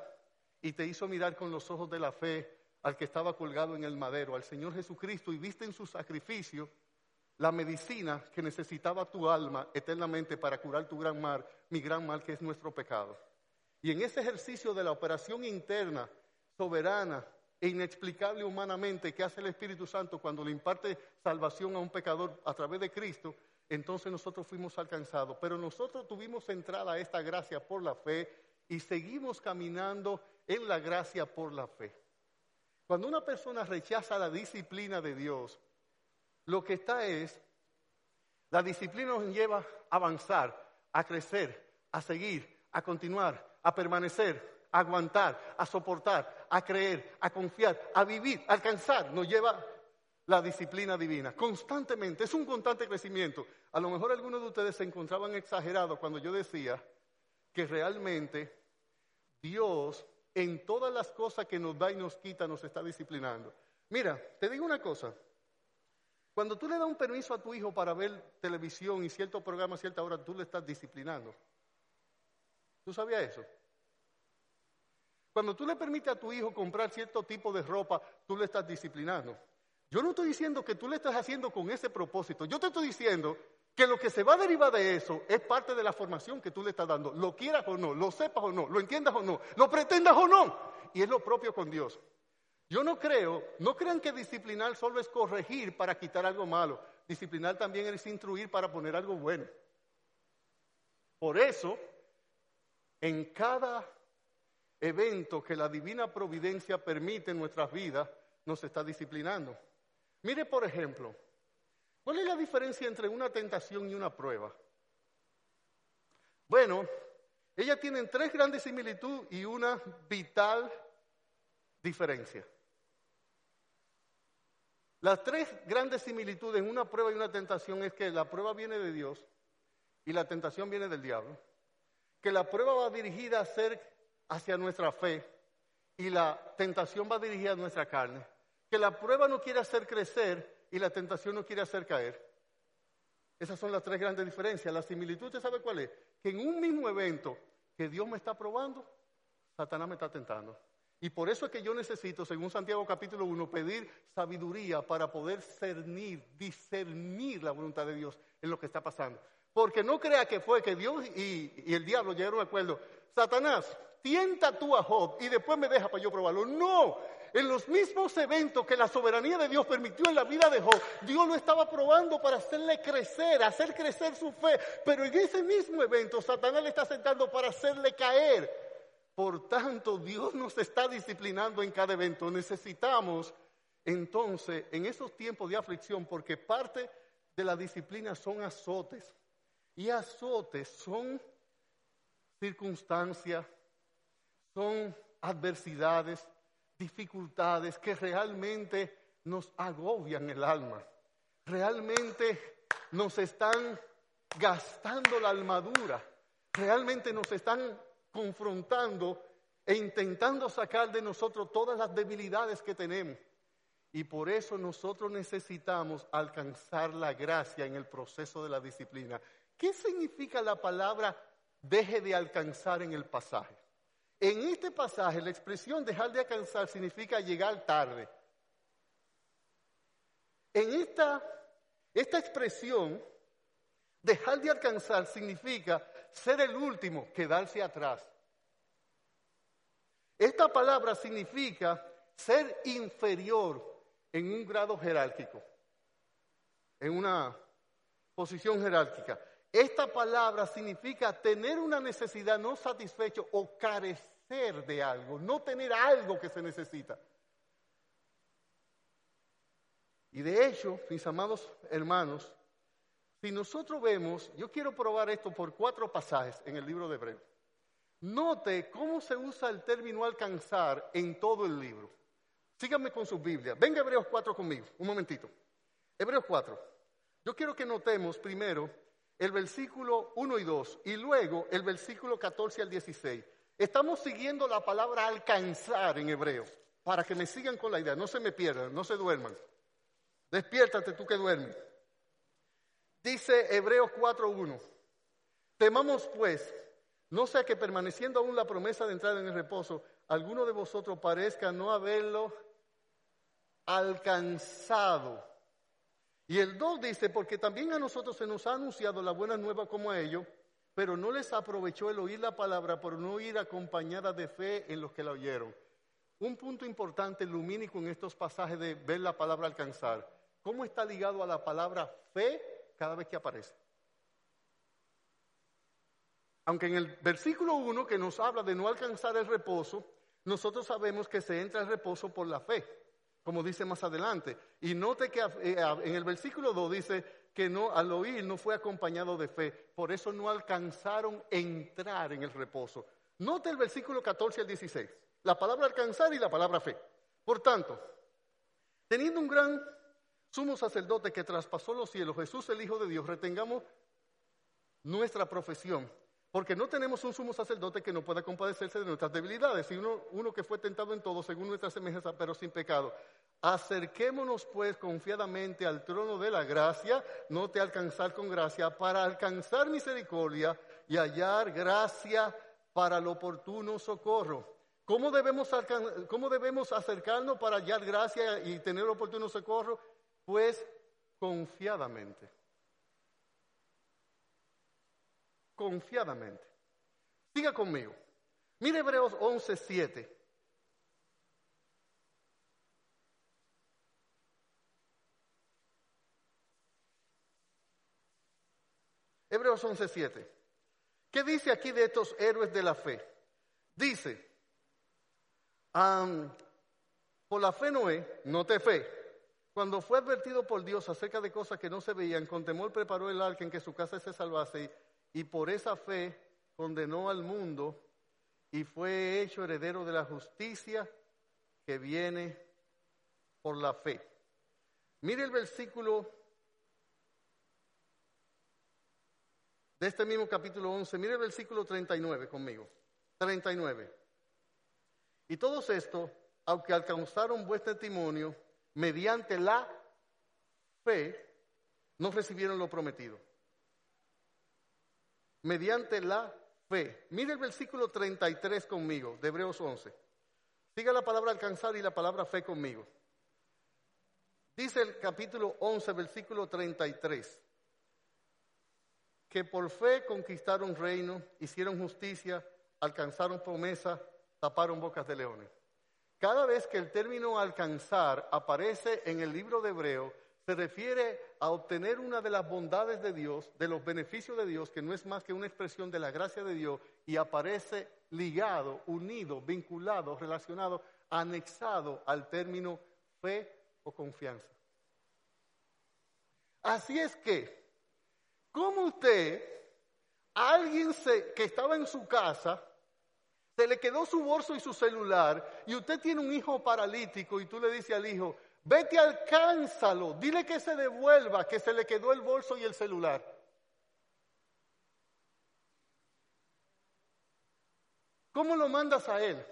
A: y te hizo mirar con los ojos de la fe al que estaba colgado en el madero, al Señor Jesucristo, y viste en su sacrificio la medicina que necesitaba tu alma eternamente para curar tu gran mal, mi gran mal que es nuestro pecado. Y en ese ejercicio de la operación interna, soberana e inexplicable humanamente que hace el Espíritu Santo cuando le imparte salvación a un pecador a través de Cristo, entonces nosotros fuimos alcanzados. Pero nosotros tuvimos entrada a esta gracia por la fe y seguimos caminando en la gracia por la fe. Cuando una persona rechaza la disciplina de Dios, lo que está es, la disciplina nos lleva a avanzar, a crecer, a seguir, a continuar, a permanecer, a aguantar, a soportar, a creer, a confiar, a vivir, a alcanzar. Nos lleva la disciplina divina constantemente. Es un constante crecimiento. A lo mejor algunos de ustedes se encontraban exagerados cuando yo decía que realmente Dios en todas las cosas que nos da y nos quita nos está disciplinando. Mira, te digo una cosa. Cuando tú le das un permiso a tu hijo para ver televisión y cierto programa a cierta hora, tú le estás disciplinando. ¿Tú sabías eso? Cuando tú le permites a tu hijo comprar cierto tipo de ropa, tú le estás disciplinando. Yo no estoy diciendo que tú le estás haciendo con ese propósito. Yo te estoy diciendo que lo que se va a derivar de eso es parte de la formación que tú le estás dando, lo quieras o no, lo sepas o no, lo entiendas o no, lo pretendas o no. Y es lo propio con Dios. Yo no creo, no crean que disciplinar solo es corregir para quitar algo malo. Disciplinar también es instruir para poner algo bueno. Por eso, en cada evento que la divina providencia permite en nuestras vidas, nos está disciplinando. Mire, por ejemplo, ¿Cuál es la diferencia entre una tentación y una prueba? Bueno, ellas tienen tres grandes similitudes y una vital diferencia. Las tres grandes similitudes en una prueba y una tentación es que la prueba viene de Dios y la tentación viene del diablo. Que la prueba va dirigida a ser hacia nuestra fe y la tentación va dirigida a nuestra carne. Que la prueba no quiere hacer crecer y la tentación no quiere hacer caer. Esas son las tres grandes diferencias. La similitud, ¿usted sabe cuál es? Que en un mismo evento que Dios me está probando, Satanás me está tentando. Y por eso es que yo necesito, según Santiago capítulo 1, pedir sabiduría para poder cernir, discernir la voluntad de Dios en lo que está pasando. Porque no crea que fue que Dios y, el diablo llegaron a acuerdo. Satanás, tienta tú a Job y después me deja para yo probarlo. No, en los mismos eventos que la soberanía de Dios permitió en la vida de Job, Dios lo estaba probando para hacerle crecer, hacer crecer su fe. Pero en ese mismo evento, Satanás le está sentando para hacerle caer. Por tanto, Dios nos está disciplinando en cada evento. Necesitamos entonces, en esos tiempos de aflicción, porque parte de la disciplina son azotes. Y azotes son circunstancias, son adversidades, dificultades que realmente nos agobian el alma. realmente nos están gastando la armadura, realmente nos están confrontando e intentando sacar de nosotros todas las debilidades que tenemos. Y por eso nosotros necesitamos alcanzar la gracia en el proceso de la disciplina. ¿Qué significa la palabra deje de alcanzar en el pasaje? En este pasaje la expresión dejar de alcanzar significa llegar tarde. En esta, esta expresión, dejar de alcanzar significa ser el último, quedarse atrás. Esta palabra significa ser inferior en un grado jerárquico, en una posición jerárquica. Esta palabra significa tener una necesidad no satisfecho o carecer de algo, no tener algo que se necesita. Y de hecho, mis amados hermanos, si nosotros vemos, yo quiero probar esto por cuatro pasajes en el libro de Hebreos. Note cómo se usa el término alcanzar en todo el libro. Síganme con su Biblia. Venga Hebreos 4 conmigo, un momentito. Hebreos 4. Yo quiero que notemos primero el versículo 1 y 2 y luego el versículo 14 al 16. Estamos siguiendo la palabra alcanzar en hebreo, para que me sigan con la idea, no se me pierdan, no se duerman. Despiértate tú que duermes. Dice Hebreos 4.1, temamos pues, no sea que permaneciendo aún la promesa de entrar en el reposo, alguno de vosotros parezca no haberlo alcanzado. Y el 2 dice, porque también a nosotros se nos ha anunciado la buena nueva como a ellos, pero no les aprovechó el oír la palabra por no ir acompañada de fe en los que la oyeron. Un punto importante lumínico en estos pasajes de ver la palabra alcanzar. ¿Cómo está ligado a la palabra fe cada vez que aparece? Aunque en el versículo 1 que nos habla de no alcanzar el reposo, nosotros sabemos que se entra al reposo por la fe como dice más adelante. Y note que eh, en el versículo 2 dice que no, al oír no fue acompañado de fe, por eso no alcanzaron entrar en el reposo. Note el versículo 14 al 16, la palabra alcanzar y la palabra fe. Por tanto, teniendo un gran sumo sacerdote que traspasó los cielos, Jesús el Hijo de Dios, retengamos nuestra profesión, porque no tenemos un sumo sacerdote que no pueda compadecerse de nuestras debilidades, sino uno que fue tentado en todo según nuestra semejanza, pero sin pecado. Acerquémonos pues confiadamente al trono de la gracia, no te alcanzar con gracia, para alcanzar misericordia y hallar gracia para el oportuno socorro. ¿Cómo debemos, ¿Cómo debemos acercarnos para hallar gracia y tener oportuno socorro? Pues confiadamente. Confiadamente. Siga conmigo. Mire Hebreos 11, 7. Hebreos 11:7. ¿Qué dice aquí de estos héroes de la fe? Dice, por la fe Noé, no te fe, cuando fue advertido por Dios acerca de cosas que no se veían, con temor preparó el arca en que su casa se salvase y, y por esa fe condenó al mundo y fue hecho heredero de la justicia que viene por la fe. Mire el versículo este mismo capítulo 11. Mire el versículo 39 conmigo. 39. Y todos estos, aunque alcanzaron buen testimonio, mediante la fe, no recibieron lo prometido. Mediante la fe. Mire el versículo 33 conmigo, de Hebreos 11. Siga la palabra alcanzar y la palabra fe conmigo. Dice el capítulo 11, versículo 33 que por fe conquistaron reino, hicieron justicia, alcanzaron promesa, taparon bocas de leones. Cada vez que el término alcanzar aparece en el libro de Hebreo, se refiere a obtener una de las bondades de Dios, de los beneficios de Dios, que no es más que una expresión de la gracia de Dios, y aparece ligado, unido, vinculado, relacionado, anexado al término fe o confianza. Así es que ¿Cómo usted, a alguien que estaba en su casa, se le quedó su bolso y su celular, y usted tiene un hijo paralítico y tú le dices al hijo, Vete, alcánzalo. Dile que se devuelva, que se le quedó el bolso y el celular. ¿Cómo lo mandas a él?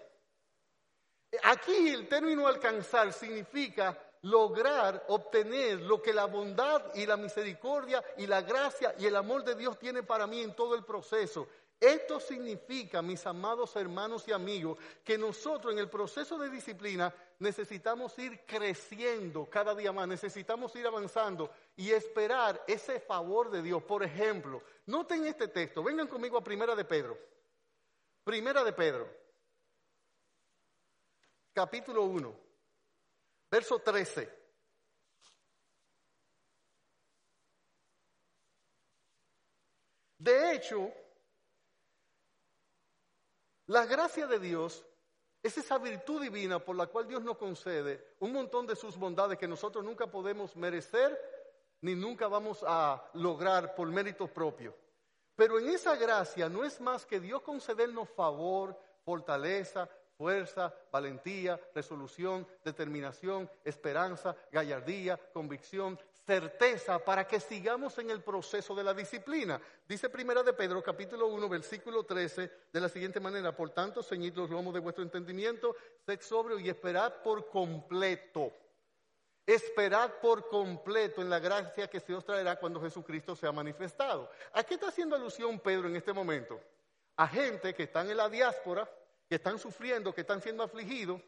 A: Aquí el término alcanzar significa lograr, obtener lo que la bondad y la misericordia y la gracia y el amor de Dios tiene para mí en todo el proceso. Esto significa, mis amados hermanos y amigos, que nosotros en el proceso de disciplina necesitamos ir creciendo cada día más, necesitamos ir avanzando y esperar ese favor de Dios. Por ejemplo, noten este texto, vengan conmigo a Primera de Pedro. Primera de Pedro, capítulo 1, verso 13. De hecho, la gracia de Dios es esa virtud divina por la cual Dios nos concede un montón de sus bondades que nosotros nunca podemos merecer ni nunca vamos a lograr por mérito propio. Pero en esa gracia no es más que Dios concedernos favor, fortaleza, fuerza, valentía, resolución, determinación, esperanza, gallardía, convicción, certeza para que sigamos en el proceso de la disciplina. Dice Primera de Pedro, capítulo 1, versículo 13, de la siguiente manera, por tanto, ceñid los lomos de vuestro entendimiento, sed sobrio y esperad por completo. Esperad por completo en la gracia que se os traerá cuando Jesucristo sea manifestado. ¿A qué está haciendo alusión Pedro en este momento? A gente que están en la diáspora, que están sufriendo, que están siendo afligidos,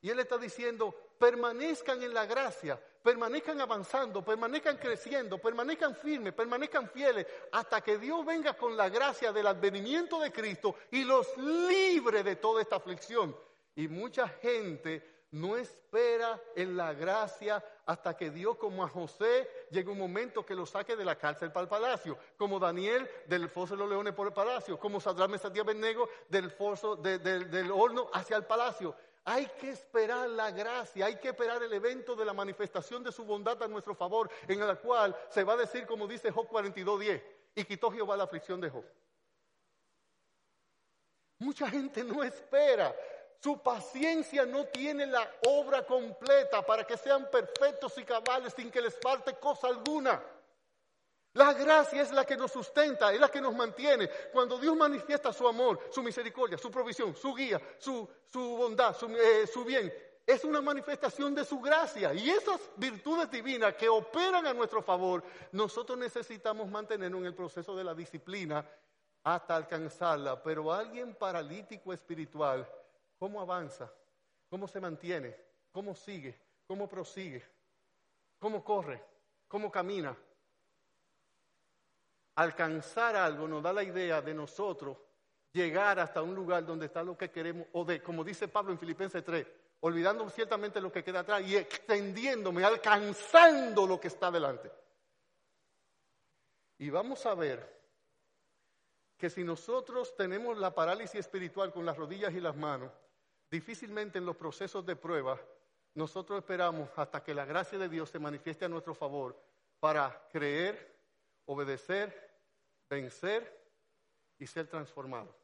A: y él está diciendo, permanezcan en la gracia, permanezcan avanzando, permanezcan creciendo, permanezcan firmes, permanezcan fieles, hasta que Dios venga con la gracia del advenimiento de Cristo y los libre de toda esta aflicción. Y mucha gente no espera en la gracia hasta que Dios, como a José, llegue un momento que lo saque de la cárcel para el palacio, como Daniel del foso de los leones por el palacio, como Sadrán Mesatía Bennego del foso del horno hacia el palacio. Hay que esperar la gracia, hay que esperar el evento de la manifestación de su bondad a nuestro favor, en el cual se va a decir, como dice Job 42.10, y quitó Jehová la aflicción de Job. Mucha gente no espera, su paciencia no tiene la obra completa para que sean perfectos y cabales sin que les falte cosa alguna. La gracia es la que nos sustenta, es la que nos mantiene. Cuando Dios manifiesta su amor, su misericordia, su provisión, su guía, su, bondad, su, eh, su bien, es una manifestación de su gracia. Y esas virtudes divinas que operan a nuestro favor, nosotros necesitamos mantenernos en el proceso de la disciplina hasta alcanzarla. Pero alguien paralítico espiritual, ¿cómo avanza? ¿Cómo se mantiene? ¿Cómo sigue? ¿Cómo prosigue? ¿Cómo corre? ¿Cómo camina? alcanzar algo nos da la idea de nosotros llegar hasta un lugar donde está lo que queremos, o de, como dice Pablo en Filipenses 3, olvidando ciertamente lo que queda atrás y extendiéndome, alcanzando lo que está delante. Y vamos a ver que si nosotros tenemos la parálisis espiritual con las rodillas y las manos, difícilmente en los procesos de prueba, nosotros esperamos hasta que la gracia de Dios se manifieste a nuestro favor para creer obedecer, vencer y ser transformado.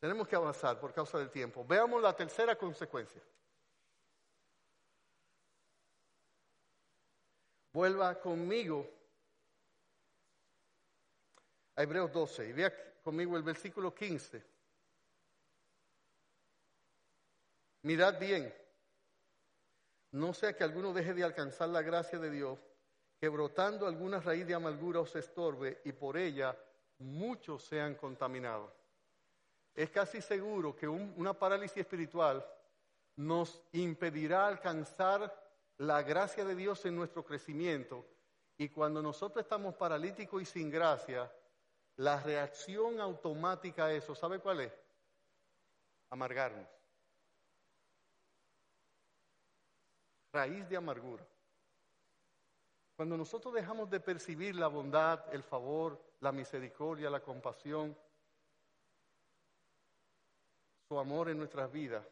A: Tenemos que avanzar por causa del tiempo. Veamos la tercera consecuencia. Vuelva conmigo a Hebreos 12 y vea conmigo el versículo 15. Mirad bien, no sea que alguno deje de alcanzar la gracia de Dios, que brotando alguna raíz de amargura os estorbe y por ella muchos sean contaminados. Es casi seguro que una parálisis espiritual nos impedirá alcanzar la gracia de Dios en nuestro crecimiento. Y cuando nosotros estamos paralíticos y sin gracia, la reacción automática a eso, ¿sabe cuál es? Amargarnos. raíz de amargura. Cuando nosotros dejamos de percibir la bondad, el favor, la misericordia, la compasión, su amor en nuestras vidas,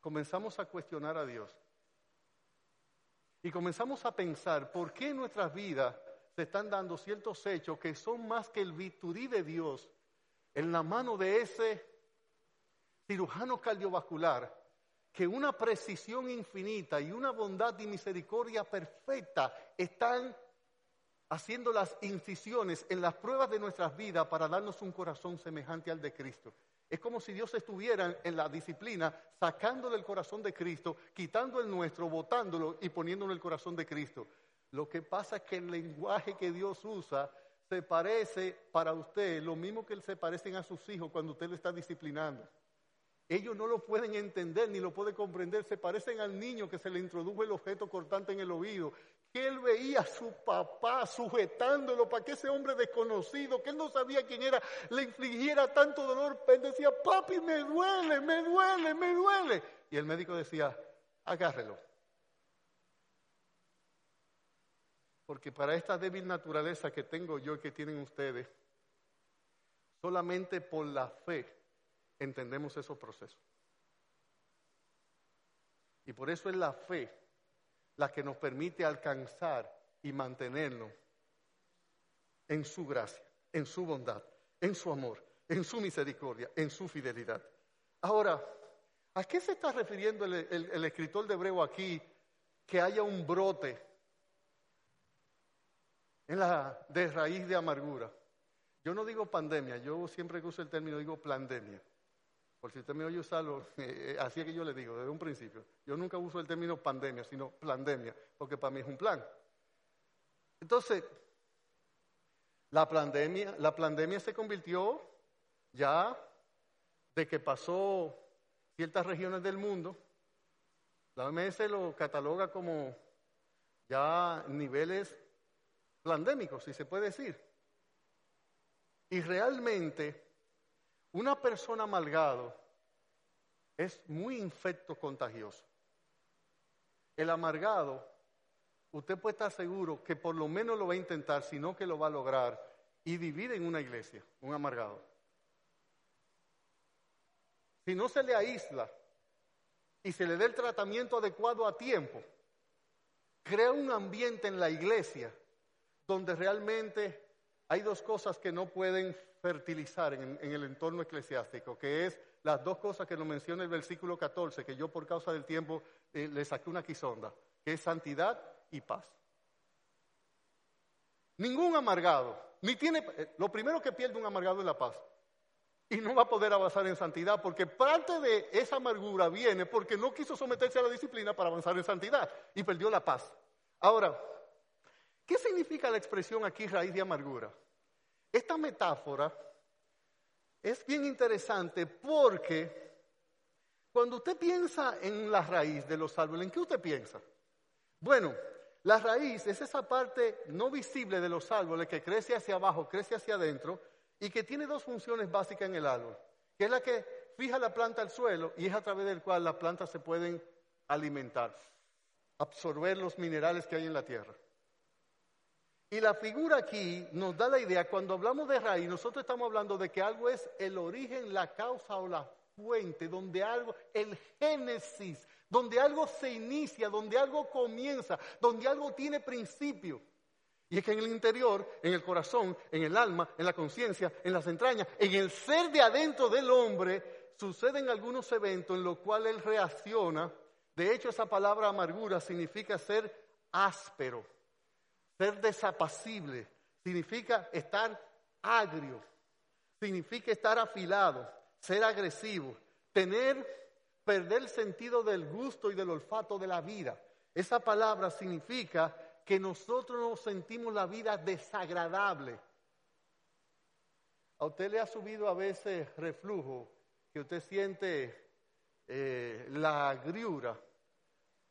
A: comenzamos a cuestionar a Dios. Y comenzamos a pensar, ¿por qué nuestras vidas se están dando ciertos hechos que son más que el virturí de Dios en la mano de ese cirujano cardiovascular, que una precisión infinita y una bondad y misericordia perfecta están haciendo las incisiones en las pruebas de nuestras vidas para darnos un corazón semejante al de Cristo. Es como si Dios estuviera en la disciplina sacándole el corazón de Cristo, quitando el nuestro, botándolo y poniéndolo en el corazón de Cristo. Lo que pasa es que el lenguaje que Dios usa se parece para usted lo mismo que se parecen a sus hijos cuando usted le está disciplinando. Ellos no lo pueden entender ni lo pueden comprender. Se parecen al niño que se le introdujo el objeto cortante en el oído que él veía a su papá sujetándolo para que ese hombre desconocido, que él no sabía quién era, le infligiera tanto dolor. Él decía, papi, me duele, me duele, me duele. Y el médico decía, agárrelo. Porque para esta débil naturaleza que tengo yo y que tienen ustedes, solamente por la fe entendemos esos procesos. Y por eso es la fe la que nos permite alcanzar y mantenerlo en su gracia, en su bondad, en su amor, en su misericordia, en su fidelidad. Ahora, ¿a qué se está refiriendo el, escritor de Hebreo aquí que haya un brote en la de raíz de amargura? Yo no digo pandemia, yo siempre que uso el término digo pandemia. Por si usted me oye usarlo, eh, así es que yo le digo desde un principio. Yo nunca uso el término pandemia, sino pandemia, porque para mí es un plan. Entonces, la pandemia, la pandemia se convirtió ya de que pasó ciertas regiones del mundo. La OMS lo cataloga como ya niveles pandémicos, si se puede decir. Y realmente una persona amargado es muy infecto contagioso. El amargado, usted puede estar seguro que por lo menos lo va a intentar, sino que lo va a lograr y divide en una iglesia, un amargado. Si no se le aísla y se le da el tratamiento adecuado a tiempo, crea un ambiente en la iglesia donde realmente hay dos cosas que no pueden fertilizar en, el entorno eclesiástico, que es las dos cosas que nos menciona el versículo 14, que yo por causa del tiempo eh, le saqué una quizonda, que es santidad y paz. Ningún amargado, ni tiene, eh, lo primero que pierde un amargado es la paz. Y no va a poder avanzar en santidad, porque parte de esa amargura viene porque no quiso someterse a la disciplina para avanzar en santidad y perdió la paz. Ahora, ¿qué significa la expresión aquí raíz de amargura? Esta metáfora es bien interesante porque cuando usted piensa en la raíz de los árboles, ¿en qué usted piensa? Bueno, la raíz es esa parte no visible de los árboles que crece hacia abajo, crece hacia adentro y que tiene dos funciones básicas en el árbol, que es la que fija la planta al suelo y es a través del cual las plantas se pueden alimentar, absorber los minerales que hay en la tierra. Y la figura aquí nos da la idea, cuando hablamos de raíz, nosotros estamos hablando de que algo es el origen, la causa o la fuente, donde algo, el génesis, donde algo se inicia, donde algo comienza, donde algo tiene principio. Y es que en el interior, en el corazón, en el alma, en la conciencia, en las entrañas, en el ser de adentro del hombre, suceden algunos eventos en los cuales él reacciona. De hecho, esa palabra amargura significa ser áspero. Ser desapacible significa estar agrio, significa estar afilado, ser agresivo, tener, perder el sentido del gusto y del olfato de la vida. Esa palabra significa que nosotros nos sentimos la vida desagradable. A usted le ha subido a veces reflujo, que usted siente eh, la agriura,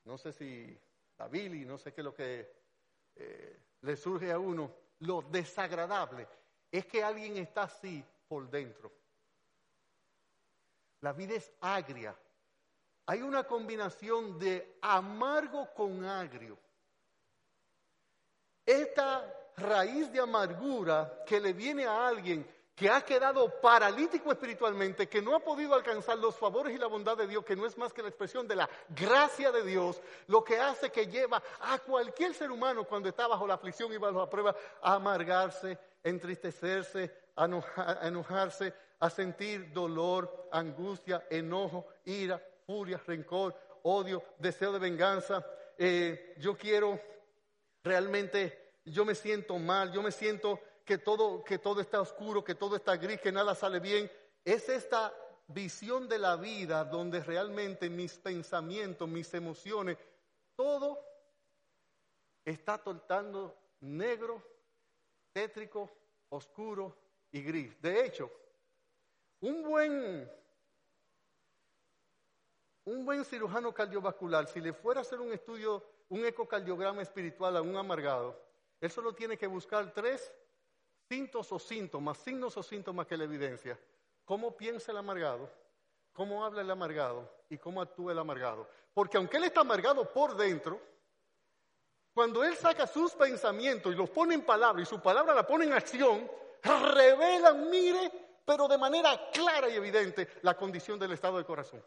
A: no sé si la bili, no sé qué es lo que eh, le surge a uno, lo desagradable es que alguien está así por dentro. La vida es agria. Hay una combinación de amargo con agrio. Esta raíz de amargura que le viene a alguien que ha quedado paralítico espiritualmente, que no ha podido alcanzar los favores y la bondad de Dios, que no es más que la expresión de la gracia de Dios, lo que hace que lleva a cualquier ser humano cuando está bajo la aflicción y bajo la prueba a amargarse, entristecerse, a enojarse, a sentir dolor, angustia, enojo, ira, furia, rencor, odio, deseo de venganza. Eh, yo quiero realmente, yo me siento mal, yo me siento que todo, que todo está oscuro, que todo está gris, que nada sale bien. Es esta visión de la vida donde realmente mis pensamientos, mis emociones, todo está tortando negro, tétrico, oscuro y gris. De hecho, un buen, un buen cirujano cardiovascular, si le fuera a hacer un estudio, un ecocardiograma espiritual a un amargado, él solo tiene que buscar tres Sintos o síntomas, signos o síntomas que la evidencia. ¿Cómo piensa el amargado? ¿Cómo habla el amargado? ¿Y cómo actúa el amargado? Porque aunque él está amargado por dentro, cuando él saca sus pensamientos y los pone en palabra y su palabra la pone en acción, revelan, mire, pero de manera clara y evidente, la condición del estado del corazón.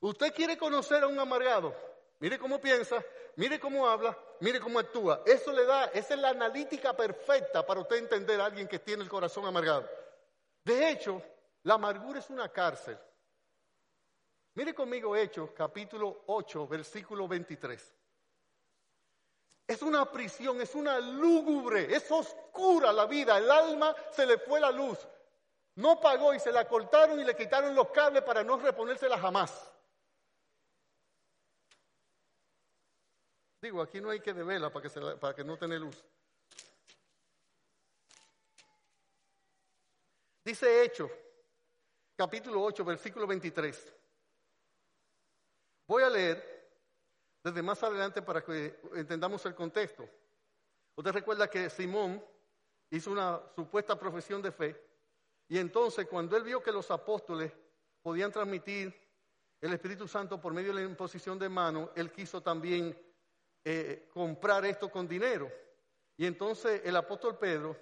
A: ¿Usted quiere conocer a un amargado? Mire cómo piensa, mire cómo habla, mire cómo actúa. Eso le da, esa es la analítica perfecta para usted entender a alguien que tiene el corazón amargado. De hecho, la amargura es una cárcel. Mire conmigo Hechos, capítulo 8, versículo 23. Es una prisión, es una lúgubre, es oscura la vida, el alma se le fue la luz. No pagó y se la cortaron y le quitaron los cables para no reponérsela jamás. Digo, aquí no hay que de vela para que, para que no tenga luz. Dice Hecho, capítulo 8, versículo 23. Voy a leer desde más adelante para que entendamos el contexto. Usted recuerda que Simón hizo una supuesta profesión de fe y entonces cuando él vio que los apóstoles podían transmitir el Espíritu Santo por medio de la imposición de mano, él quiso también eh, comprar esto con dinero. Y entonces el apóstol Pedro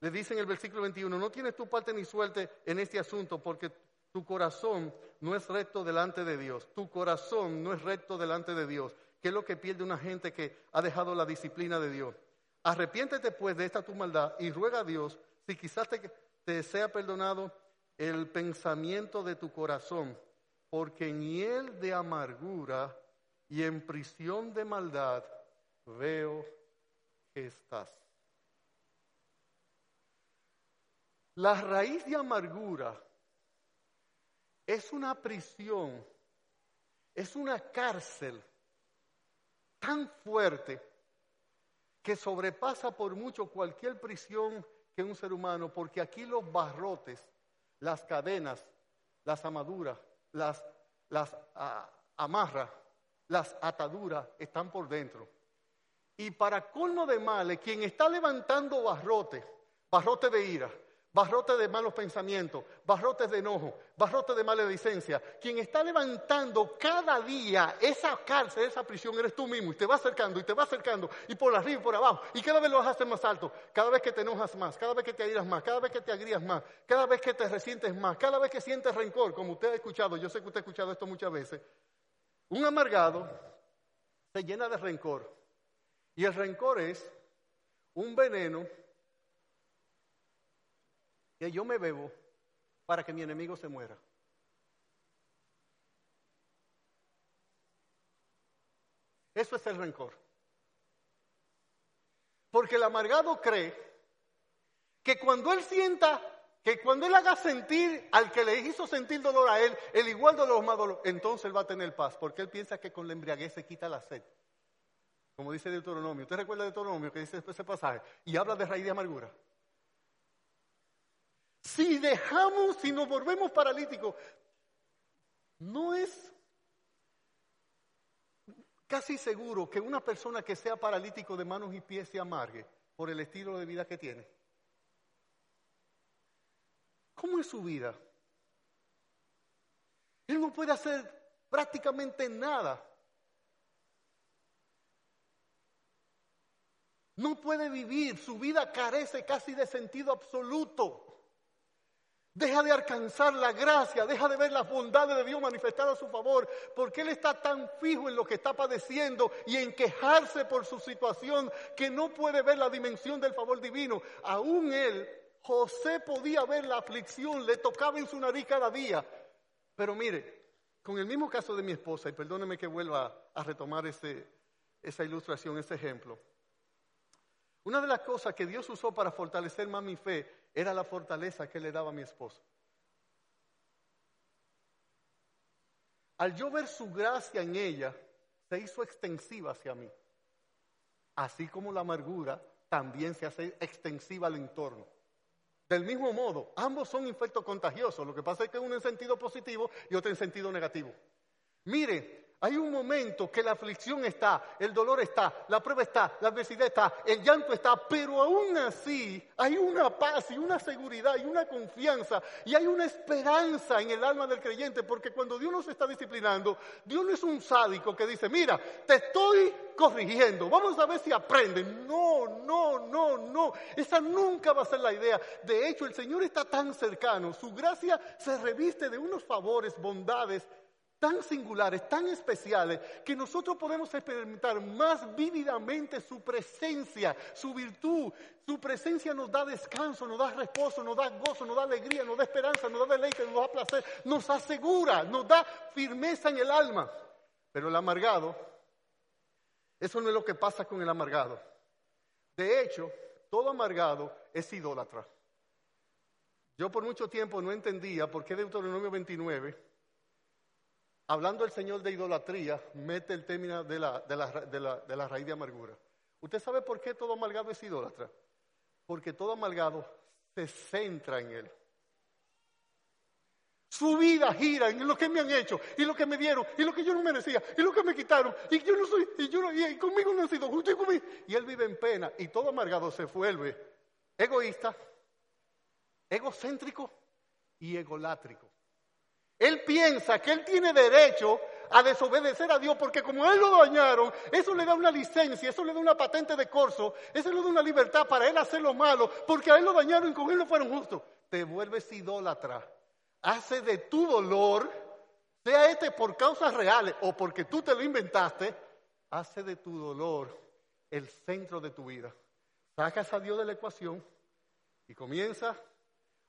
A: le dice en el versículo 21, no tienes tu parte ni suerte en este asunto porque tu corazón no es recto delante de Dios. Tu corazón no es recto delante de Dios. ¿Qué es lo que pierde una gente que ha dejado la disciplina de Dios? Arrepiéntete pues de esta tu maldad y ruega a Dios si quizás te, te sea perdonado el pensamiento de tu corazón, porque en él de amargura y en prisión de maldad veo que estás. La raíz de amargura es una prisión, es una cárcel tan fuerte que sobrepasa por mucho cualquier prisión que un ser humano, porque aquí los barrotes, las cadenas, las amaduras, las, las ah, amarras, las ataduras están por dentro. Y para colmo de males, quien está levantando barrotes, barrotes de ira, barrotes de malos pensamientos, barrotes de enojo, barrotes de maledicencia, quien está levantando cada día esa cárcel, esa prisión, eres tú mismo, y te va acercando, y te va acercando, y por arriba y por abajo, y cada vez lo vas a hacer más alto, cada vez que te enojas más, cada vez que te iras más, cada vez que te agrías más, cada vez que te resientes más, cada vez que sientes rencor, como usted ha escuchado, yo sé que usted ha escuchado esto muchas veces, un amargado se llena de rencor. Y el rencor es un veneno que yo me bebo para que mi enemigo se muera. Eso es el rencor. Porque el amargado cree que cuando él sienta que cuando él haga sentir al que le hizo sentir dolor a él, el igual dolor más dolor, entonces él va a tener paz, porque él piensa que con la embriaguez se quita la sed. Como dice Deuteronomio. ¿Usted recuerda Deuteronomio que dice ese pasaje? Y habla de raíz de amargura. Si dejamos, si nos volvemos paralíticos, no es casi seguro que una persona que sea paralítico de manos y pies se amargue por el estilo de vida que tiene. ¿Cómo es su vida? Él no puede hacer prácticamente nada. No puede vivir, su vida carece casi de sentido absoluto. Deja de alcanzar la gracia, deja de ver las bondades de Dios manifestadas a su favor, porque Él está tan fijo en lo que está padeciendo y en quejarse por su situación que no puede ver la dimensión del favor divino. Aún Él, José podía ver la aflicción, le tocaba en su nariz cada día. Pero mire, con el mismo caso de mi esposa, y perdóneme que vuelva a retomar esa ilustración, ese ejemplo. Una de las cosas que Dios usó para fortalecer más mi fe era la fortaleza que le daba a mi esposo. Al yo ver su gracia en ella, se hizo extensiva hacia mí. Así como la amargura también se hace extensiva al entorno. Del mismo modo, ambos son infectos contagiosos. Lo que pasa es que uno en sentido positivo y otro en sentido negativo. Mire, hay un momento que la aflicción está, el dolor está, la prueba está, la adversidad está, el llanto está, pero aún así hay una paz y una seguridad y una confianza y hay una esperanza en el alma del creyente, porque cuando Dios nos está disciplinando, Dios no es un sádico que dice, mira, te estoy corrigiendo, vamos a ver si aprenden. No, no, no, no, esa nunca va a ser la idea. De hecho, el Señor está tan cercano, su gracia se reviste de unos favores, bondades tan singulares, tan especiales, que nosotros podemos experimentar más vívidamente su presencia, su virtud. Su presencia nos da descanso, nos da reposo, nos da gozo, nos da alegría, nos da esperanza, nos da deleite, nos da placer, nos asegura, nos da firmeza en el alma. Pero el amargado, eso no es lo que pasa con el amargado. De hecho, todo amargado es idólatra. Yo por mucho tiempo no entendía por qué Deuteronomio 29 hablando el Señor de idolatría, mete el término de la, de, la, raíz de amargura. ¿Usted sabe por qué todo amargado es idólatra? Porque todo amargado se centra en él. Su vida gira en lo que me han hecho, y lo que me dieron, y lo que yo no merecía, y lo que me quitaron, y yo no soy, y yo no, y conmigo no han sido justo, y, conmigo, y él vive en pena, y todo amargado se vuelve egoísta, egocéntrico y egolátrico. Él piensa que él tiene derecho a desobedecer a Dios porque como él lo dañaron, eso le da una licencia, eso le da una patente de corso, eso le da una libertad para él hacer lo malo porque a él lo dañaron y con él no fueron justos. Te vuelves idólatra. Hace de tu dolor, sea este por causas reales o porque tú te lo inventaste, hace de tu dolor el centro de tu vida. Sacas a Dios de la ecuación y comienza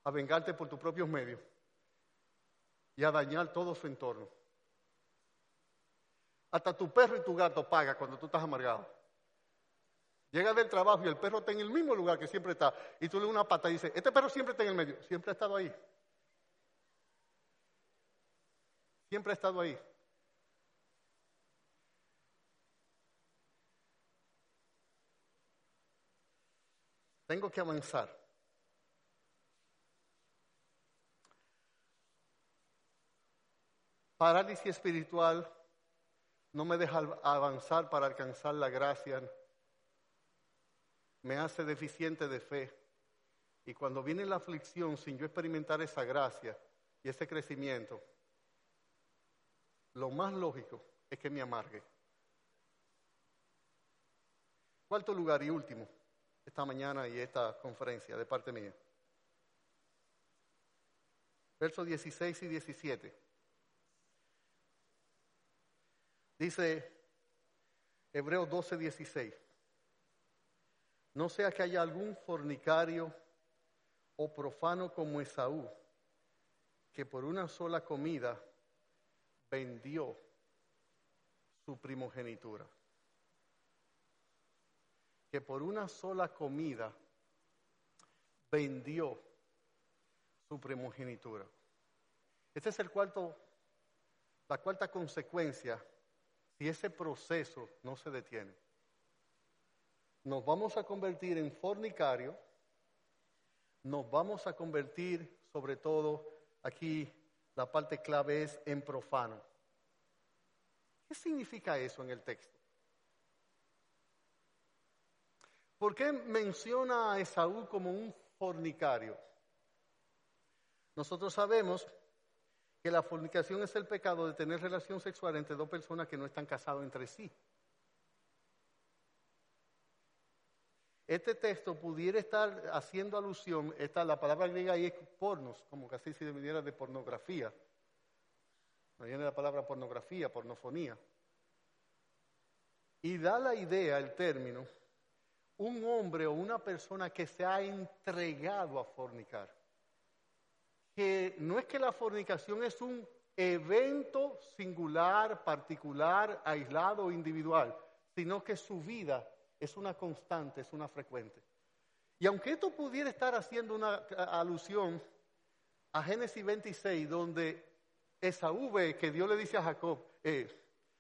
A: a vengarte por tus propios medios y a dañar todo su entorno. Hasta tu perro y tu gato paga cuando tú estás amargado. Llega del trabajo y el perro está en el mismo lugar que siempre está. Y tú le una pata y dices, este perro siempre está en el medio. Siempre ha estado ahí. Siempre ha estado ahí. Tengo que avanzar. Parálisis espiritual no me deja avanzar para alcanzar la gracia, me hace deficiente de fe. Y cuando viene la aflicción sin yo experimentar esa gracia y ese crecimiento, lo más lógico es que me amargue. Cuarto lugar y último, esta mañana y esta conferencia de parte mía. Versos 16 y 17. Dice Hebreos 12, 16. No sea que haya algún fornicario o profano como Esaú, que por una sola comida vendió su primogenitura. Que por una sola comida vendió su primogenitura. Este es el cuarto, la cuarta consecuencia si ese proceso no se detiene, nos vamos a convertir en fornicario, nos vamos a convertir, sobre todo, aquí la parte clave es en profano. ¿Qué significa eso en el texto? ¿Por qué menciona a Esaú como un fornicario? Nosotros sabemos que la fornicación es el pecado de tener relación sexual entre dos personas que no están casadas entre sí. Este texto pudiera estar haciendo alusión, esta, la palabra griega ahí es pornos, como así se viniera de pornografía. No viene la palabra pornografía, pornofonía. Y da la idea, el término, un hombre o una persona que se ha entregado a fornicar. Que no es que la fornicación es un evento singular, particular, aislado individual, sino que su vida es una constante, es una frecuente. Y aunque esto pudiera estar haciendo una alusión a Génesis 26, donde Esaú ve que Dios le dice a Jacob, eh,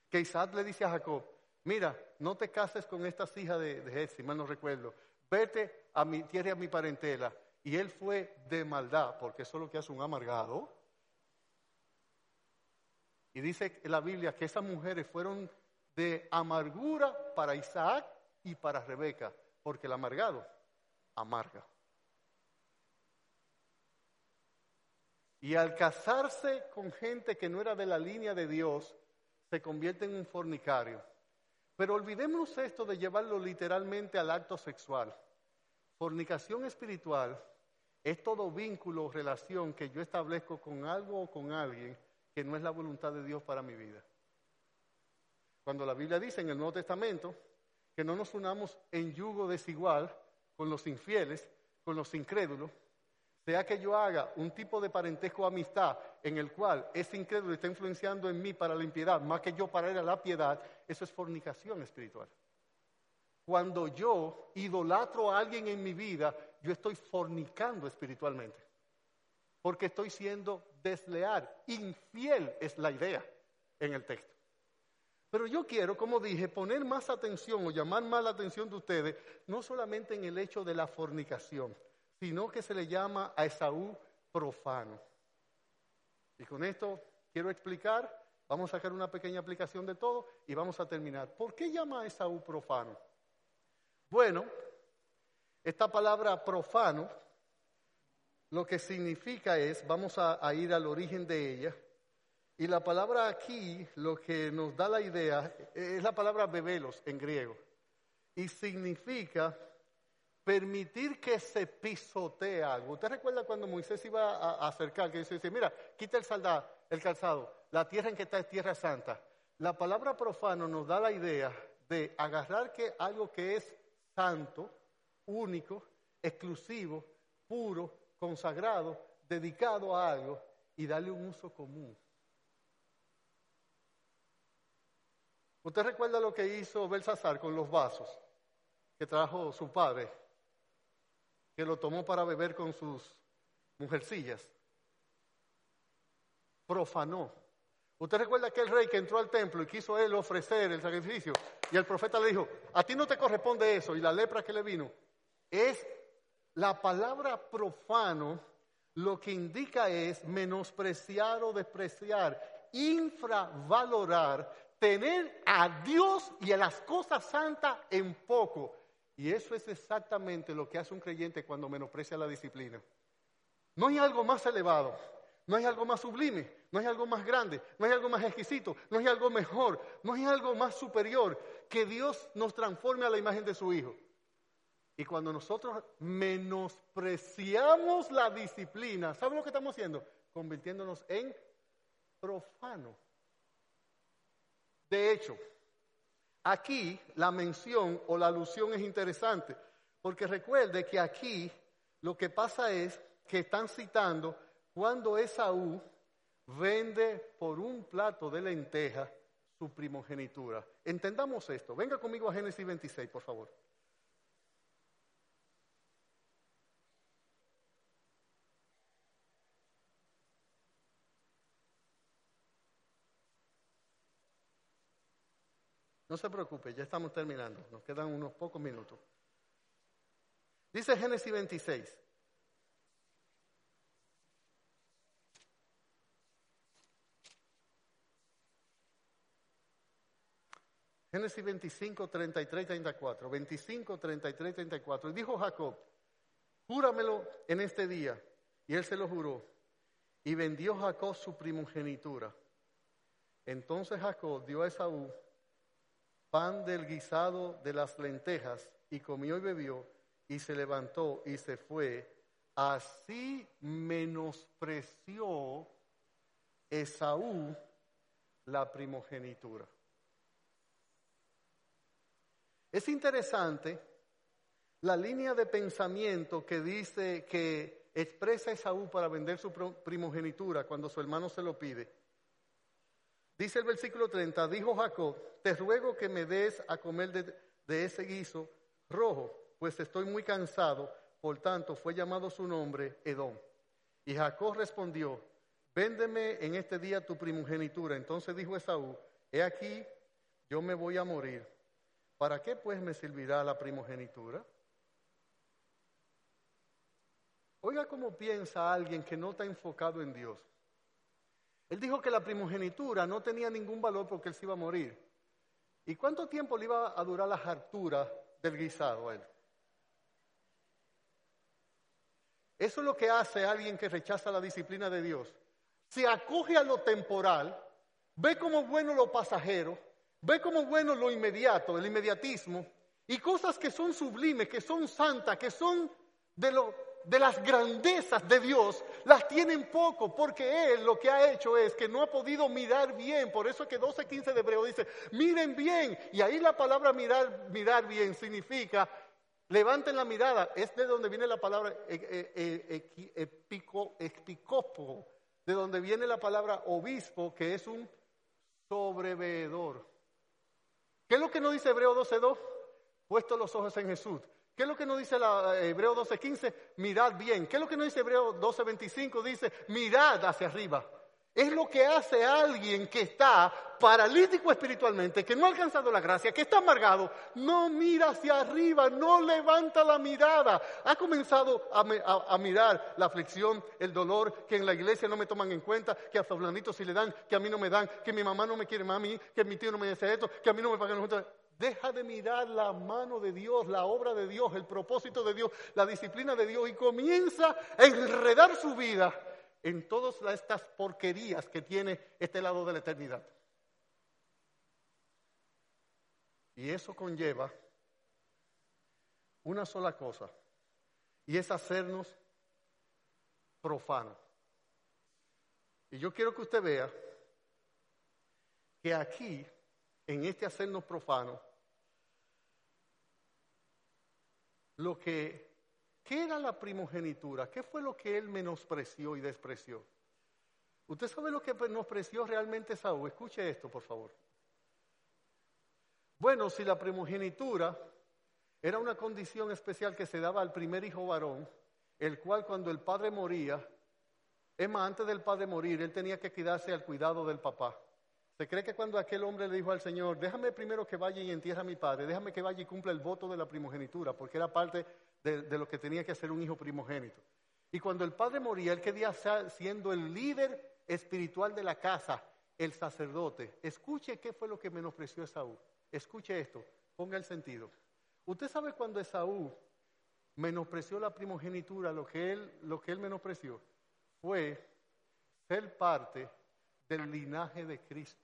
A: que Isaac le dice a Jacob, mira, no te cases con estas hijas de, de mal no recuerdo, vete a mi tierra a mi parentela. Y él fue de maldad, porque eso es lo que hace un amargado. Y dice la Biblia que esas mujeres fueron de amargura para Isaac y para Rebeca, porque el amargado amarga. Y al casarse con gente que no era de la línea de Dios, se convierte en un fornicario. Pero olvidemos esto de llevarlo literalmente al acto sexual. Fornicación espiritual es todo vínculo o relación que yo establezco con algo o con alguien que no es la voluntad de Dios para mi vida. Cuando la Biblia dice en el Nuevo Testamento que no nos unamos en yugo desigual con los infieles, con los incrédulos, sea que yo haga un tipo de parentesco o amistad en el cual ese incrédulo está influenciando en mí para la impiedad, más que yo para ir a la piedad, eso es fornicación espiritual. Cuando yo idolatro a alguien en mi vida, yo estoy fornicando espiritualmente, porque estoy siendo desleal, infiel es la idea en el texto. Pero yo quiero, como dije, poner más atención o llamar más la atención de ustedes, no solamente en el hecho de la fornicación, sino que se le llama a Esaú profano. Y con esto quiero explicar, vamos a sacar una pequeña aplicación de todo y vamos a terminar. ¿Por qué llama a Esaú profano? Bueno, esta palabra profano lo que significa es, vamos a, ir al origen de ella, y la palabra aquí, lo que nos da la idea, es la palabra bebelos en griego. Y significa permitir que se pisotee algo. ¿Usted recuerda cuando Moisés iba a, acercar, que dice, mira, quita el, el calzado, la tierra en que está es tierra santa? La palabra profano nos da la idea de agarrar que algo que es santo, único, exclusivo, puro, consagrado, dedicado a algo y darle un uso común. ¿Usted recuerda lo que hizo Belsasar con los vasos que trajo su padre? Que lo tomó para beber con sus mujercillas. Profanó. ¿Usted recuerda aquel rey que entró al templo y quiso él ofrecer el sacrificio? Y el profeta le dijo, a ti no te corresponde eso. Y la lepra que le vino. Es la palabra profano lo que indica es menospreciar o despreciar, infravalorar tener a Dios y a las cosas santas en poco. Y eso es exactamente lo que hace un creyente cuando menosprecia la disciplina. No hay algo más elevado, no hay algo más sublime, no hay algo más grande, no hay algo más exquisito, no hay algo mejor, no hay algo más superior que Dios nos transforme a la imagen de su Hijo. Y cuando nosotros menospreciamos la disciplina, ¿saben lo que estamos haciendo? Convirtiéndonos en profanos. De hecho, aquí la mención o la alusión es interesante, porque recuerde que aquí lo que pasa es que están citando cuando Esaú vende por un plato de lenteja su primogenitura. Entendamos esto. Venga conmigo a Génesis 26, por favor. No se preocupe, ya estamos terminando. Nos quedan unos pocos minutos. Dice Génesis 26. Génesis 25, 33, 34. 25, 33, 34. Y dijo Jacob, júramelo en este día. Y él se lo juró. Y vendió Jacob su primogenitura. Entonces Jacob dio a Esaú pan del guisado de las lentejas, y comió y bebió, y se levantó y se fue. Así menospreció Esaú la primogenitura. Es interesante la línea de pensamiento que dice que expresa Esaú para vender su primogenitura cuando su hermano se lo pide. Dice el versículo 30, dijo Jacob, te ruego que me des a comer de, ese guiso rojo, pues estoy muy cansado, por tanto fue llamado su nombre Edom. Y Jacob respondió, véndeme en este día tu primogenitura. Entonces dijo Esaú, he aquí, yo me voy a morir. ¿Para qué pues me servirá la primogenitura? Oiga cómo piensa alguien que no está enfocado en Dios. Él dijo que la primogenitura no tenía ningún valor porque él se iba a morir. ¿Y cuánto tiempo le iba a durar la hartura del guisado a él? Eso es lo que hace alguien que rechaza la disciplina de Dios. Se acoge a lo temporal, ve como bueno lo pasajero, ve como bueno lo inmediato, el inmediatismo, y cosas que son sublimes, que son santas, que son de lo de las grandezas de Dios las tienen poco, porque Él lo que ha hecho es que no ha podido mirar bien. Por eso es que 12.15 de Hebreo dice, miren bien. Y ahí la palabra mirar, mirar bien significa, levanten la mirada. Es de donde viene la palabra eh, eh, epico, epicopo, de donde viene la palabra obispo, que es un sobreveedor. ¿Qué es lo que nos dice Hebreo 12.2? Puesto los ojos en Jesús. ¿Qué es lo que nos dice la, eh, Hebreo 12:15? Mirad bien. ¿Qué es lo que nos dice Hebreo 12:25? Dice, mirad hacia arriba. Es lo que hace alguien que está paralítico espiritualmente, que no ha alcanzado la gracia, que está amargado, no mira hacia arriba, no levanta la mirada. Ha comenzado a, mirar la aflicción, el dolor, que en la iglesia no me toman en cuenta, que a Fablanito sí le dan, que a mí no me dan, que mi mamá no me quiere más que mi tío no me dice esto, que a mí no me pagan los Deja de mirar la mano de Dios, la obra de Dios, el propósito de Dios, la disciplina de Dios y comienza a enredar su vida en todas estas porquerías que tiene este lado de la eternidad. Y eso conlleva una sola cosa, y es hacernos profanos. Y yo quiero que usted vea que aquí en este hacernos profano, lo que, ¿qué era la primogenitura? ¿Qué fue lo que él menospreció y despreció? ¿Usted sabe lo que menospreció realmente Saúl? Escuche esto, por favor. Bueno, si la primogenitura era una condición especial que se daba al primer hijo varón, el cual cuando el padre moría, es más, antes del padre morir, él tenía que quedarse al cuidado del papá. Se cree que cuando aquel hombre le dijo al Señor, déjame primero que vaya y entierre a mi padre, déjame que vaya y cumpla el voto de la primogenitura, porque era parte de, lo que tenía que hacer un hijo primogénito. Y cuando el padre moría, él quería ser, siendo el líder espiritual de la casa, el sacerdote. Escuche qué fue lo que menospreció Esaú. Escuche esto, ponga el sentido. Usted sabe cuando Esaú menospreció la primogenitura, lo que él, lo que él menospreció fue ser parte del linaje de Cristo.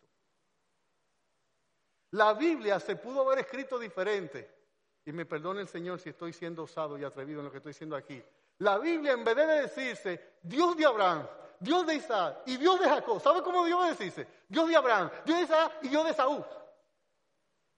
A: La Biblia se pudo haber escrito diferente. Y me perdone el Señor si estoy siendo osado y atrevido en lo que estoy diciendo aquí. La Biblia, en vez de decirse Dios de Abraham, Dios de Isaac y Dios de Jacob, ¿sabe cómo Dios decirse? Dios de Abraham, Dios de Isaac y Dios de Saúl.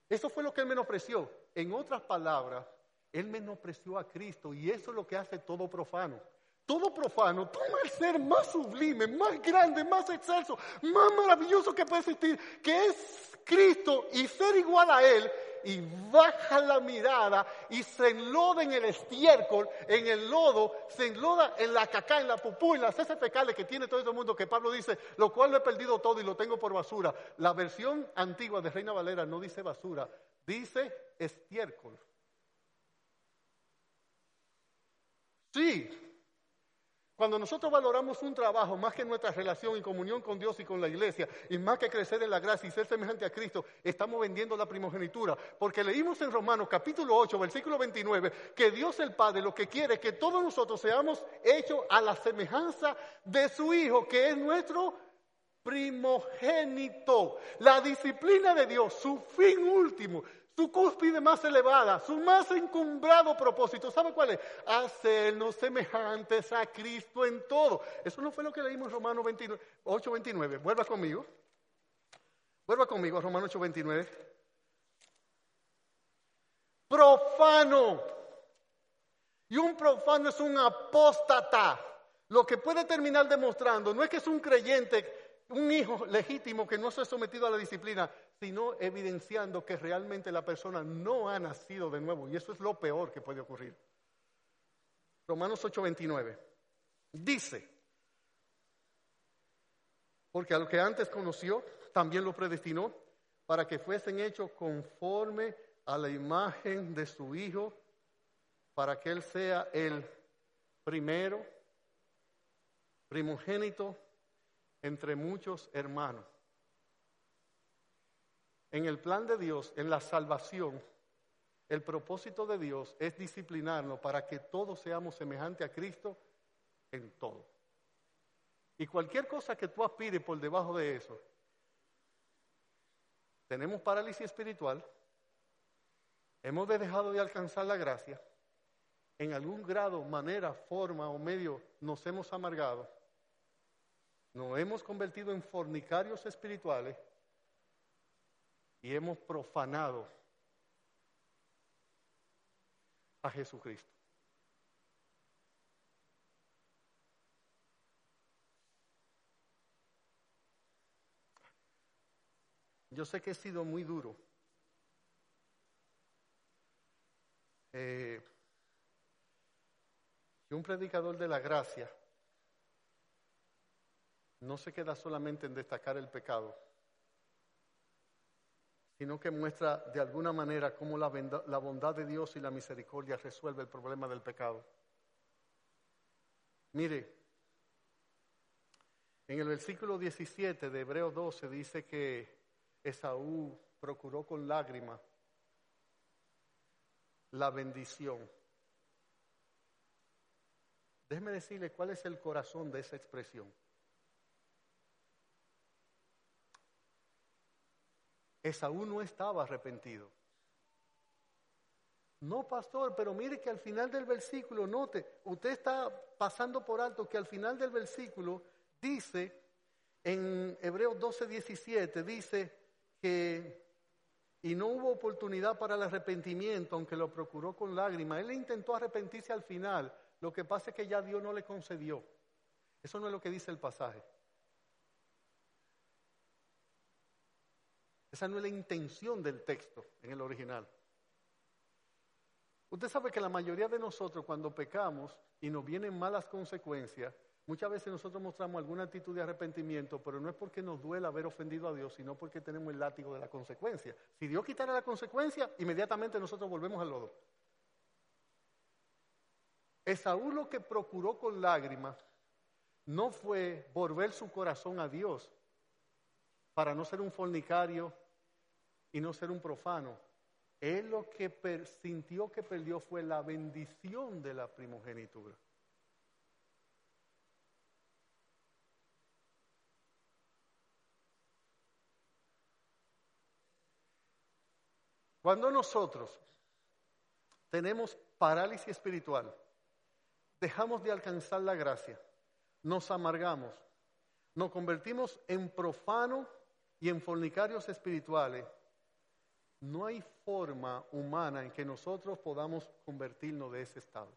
A: Eso fue lo que él menospreció. En otras palabras, él menospreció a Cristo y eso es lo que hace todo profano. Todo profano toma el ser más sublime, más grande, más excelso, más maravilloso que puede existir, que es Cristo y ser igual a Él y baja la mirada y se enloda en el estiércol, en el lodo, se enloda en la caca, en la pupú, en las heces fecales que tiene todo el mundo, que Pablo dice, lo cual lo he perdido todo y lo tengo por basura. La versión antigua de Reina Valera no dice basura, dice estiércol. Sí, cuando nosotros valoramos un trabajo más que nuestra relación y comunión con Dios y con la iglesia, y más que crecer en la gracia y ser semejante a Cristo, estamos vendiendo la primogenitura. Porque leímos en Romanos capítulo 8, versículo 29, que Dios el Padre lo que quiere es que todos nosotros seamos hechos a la semejanza de su Hijo, que es nuestro primogénito. La disciplina de Dios, su fin último, su cúspide más elevada, su más encumbrado propósito, ¿sabe cuál es? Hacernos semejantes a Cristo en todo. Eso no fue lo que leímos en Romanos 8, 29. Vuelva conmigo. Vuelva conmigo a Romanos 8, 29. Profano. Y un profano es un apóstata. Lo que puede terminar demostrando no es que es un creyente, un hijo legítimo que no se ha sometido a la disciplina, sino evidenciando que realmente la persona no ha nacido de nuevo. Y eso es lo peor que puede ocurrir. Romanos 8:29 dice, porque a lo que antes conoció, también lo predestinó para que fuesen hechos conforme a la imagen de su Hijo, para que Él sea el primero primogénito entre muchos hermanos. En el plan de Dios, en la salvación, el propósito de Dios es disciplinarnos para que todos seamos semejantes a Cristo en todo. Y cualquier cosa que tú aspires por debajo de eso, tenemos parálisis espiritual, hemos dejado de alcanzar la gracia, en algún grado, manera, forma o medio nos hemos amargado nos hemos convertido en fornicarios espirituales y hemos profanado a Jesucristo. Yo sé que he sido muy duro. Eh, y un predicador de la gracia no se queda solamente en destacar el pecado, sino que muestra de alguna manera cómo la, bondad de Dios y la misericordia resuelve el problema del pecado. Mire, en el versículo 17 de Hebreos 12 dice que Esaú procuró con lágrimas la bendición. Déjeme decirle cuál es el corazón de esa expresión. Esaú no estaba arrepentido. No, pastor, pero mire que al final del versículo, note, usted está pasando por alto que al final del versículo dice, en Hebreos 12, 17, dice que, y no hubo oportunidad para el arrepentimiento, aunque lo procuró con lágrimas. Él intentó arrepentirse al final, lo que pasa es que ya Dios no le concedió. Eso no es lo que dice el pasaje. Esa no es la intención del texto en el original. Usted sabe que la mayoría de nosotros cuando pecamos y nos vienen malas consecuencias, muchas veces nosotros mostramos alguna actitud de arrepentimiento, pero no es porque nos duela haber ofendido a Dios, sino porque tenemos el látigo de la consecuencia. Si Dios quitara la consecuencia, inmediatamente nosotros volvemos al lodo. Esaú lo que procuró con lágrimas no fue volver su corazón a Dios para no ser un fornicario, y no ser un profano. Él lo que sintió que perdió fue la bendición de la primogenitura. Cuando nosotros tenemos parálisis espiritual, dejamos de alcanzar la gracia, nos amargamos, nos convertimos en profanos y en fornicarios espirituales, no hay forma humana en que nosotros podamos convertirnos de ese estado.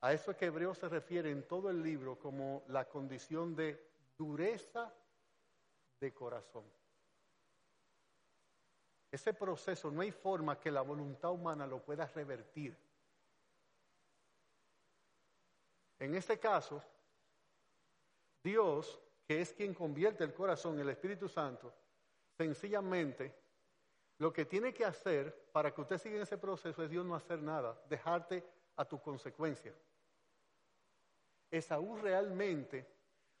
A: A eso es que Hebreo se refiere en todo el libro como la condición de dureza de corazón. Ese proceso no hay forma que la voluntad humana lo pueda revertir. En este caso, Dios, que es quien convierte el corazón, el Espíritu Santo, Sencillamente, lo que tiene que hacer para que usted siga en ese proceso es Dios no hacer nada, dejarte a tu consecuencia. Esaú realmente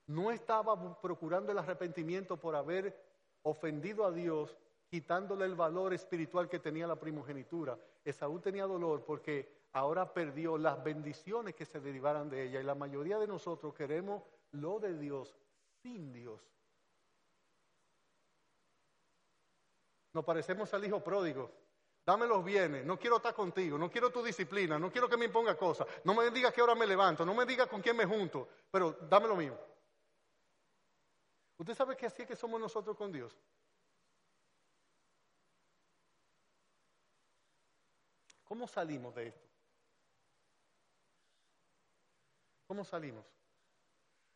A: no estaba procurando el arrepentimiento por haber ofendido a Dios, quitándole el valor espiritual que tenía la primogenitura. Esaú tenía dolor porque ahora perdió las bendiciones que se derivaran de ella y la mayoría de nosotros queremos lo de Dios sin Dios. Nos parecemos al hijo pródigo. Dame los bienes, no quiero estar contigo, no quiero tu disciplina, no quiero que me imponga cosas, no me digas qué hora me levanto, no me digas con quién me junto, pero dame lo mío. ¿Usted sabe que así es que somos nosotros con Dios? ¿Cómo salimos de esto? ¿Cómo salimos?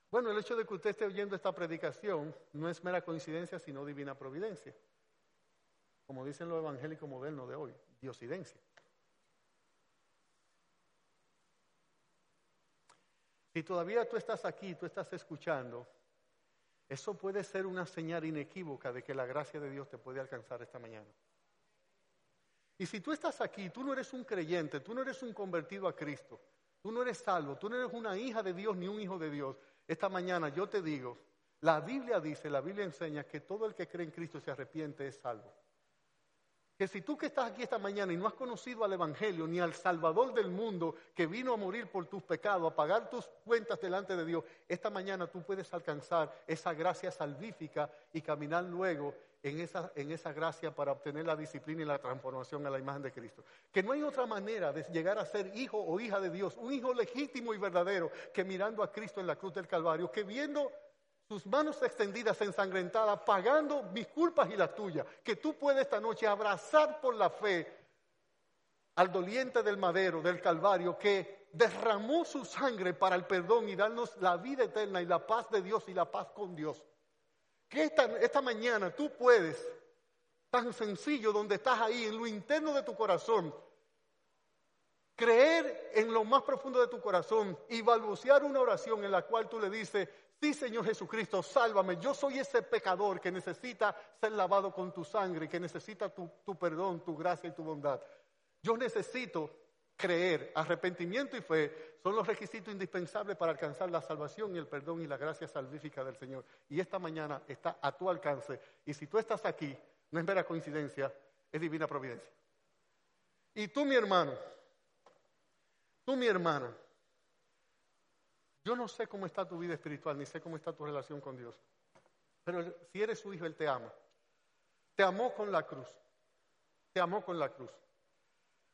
A: Bueno, el hecho de que usted esté oyendo esta predicación no es mera coincidencia, sino divina providencia como dicen los evangélicos modernos de hoy, diosidencia. Si todavía tú estás aquí, tú estás escuchando, eso puede ser una señal inequívoca de que la gracia de Dios te puede alcanzar esta mañana. Y si tú estás aquí, tú no eres un creyente, tú no eres un convertido a Cristo, tú no eres salvo, tú no eres una hija de Dios ni un hijo de Dios, esta mañana yo te digo, la Biblia dice, la Biblia enseña que todo el que cree en Cristo se arrepiente es salvo que si tú que estás aquí esta mañana y no has conocido al Evangelio ni al Salvador del mundo que vino a morir por tus pecados, a pagar tus cuentas delante de Dios, esta mañana tú puedes alcanzar esa gracia salvífica y caminar luego en esa, en esa gracia para obtener la disciplina y la transformación a la imagen de Cristo. Que no hay otra manera de llegar a ser hijo o hija de Dios, un hijo legítimo y verdadero, que mirando a Cristo en la cruz del Calvario, que viendo sus manos extendidas ensangrentadas, pagando mis culpas y las tuyas, que tú puedes esta noche abrazar por la fe al doliente del madero, del Calvario, que derramó su sangre para el perdón y darnos la vida eterna y la paz de Dios y la paz con Dios. Que esta, esta mañana tú puedes, tan sencillo, donde estás ahí, en lo interno de tu corazón, creer en lo más profundo de tu corazón y balbucear una oración en la cual tú le dices, Sí, Señor Jesucristo, sálvame. Yo soy ese pecador que necesita ser lavado con tu sangre, que necesita tu, perdón, tu gracia y tu bondad. Yo necesito creer. Arrepentimiento y fe son los requisitos indispensables para alcanzar la salvación y el perdón y la gracia salvífica del Señor. Y esta mañana está a tu alcance. Y si tú estás aquí, no es mera coincidencia, es divina providencia. Y tú, mi hermano, tú, mi hermana, yo no sé cómo está tu vida espiritual, ni sé cómo está tu relación con Dios. Pero si eres su hijo, Él te ama. Te amó con la cruz. Te amó con la cruz.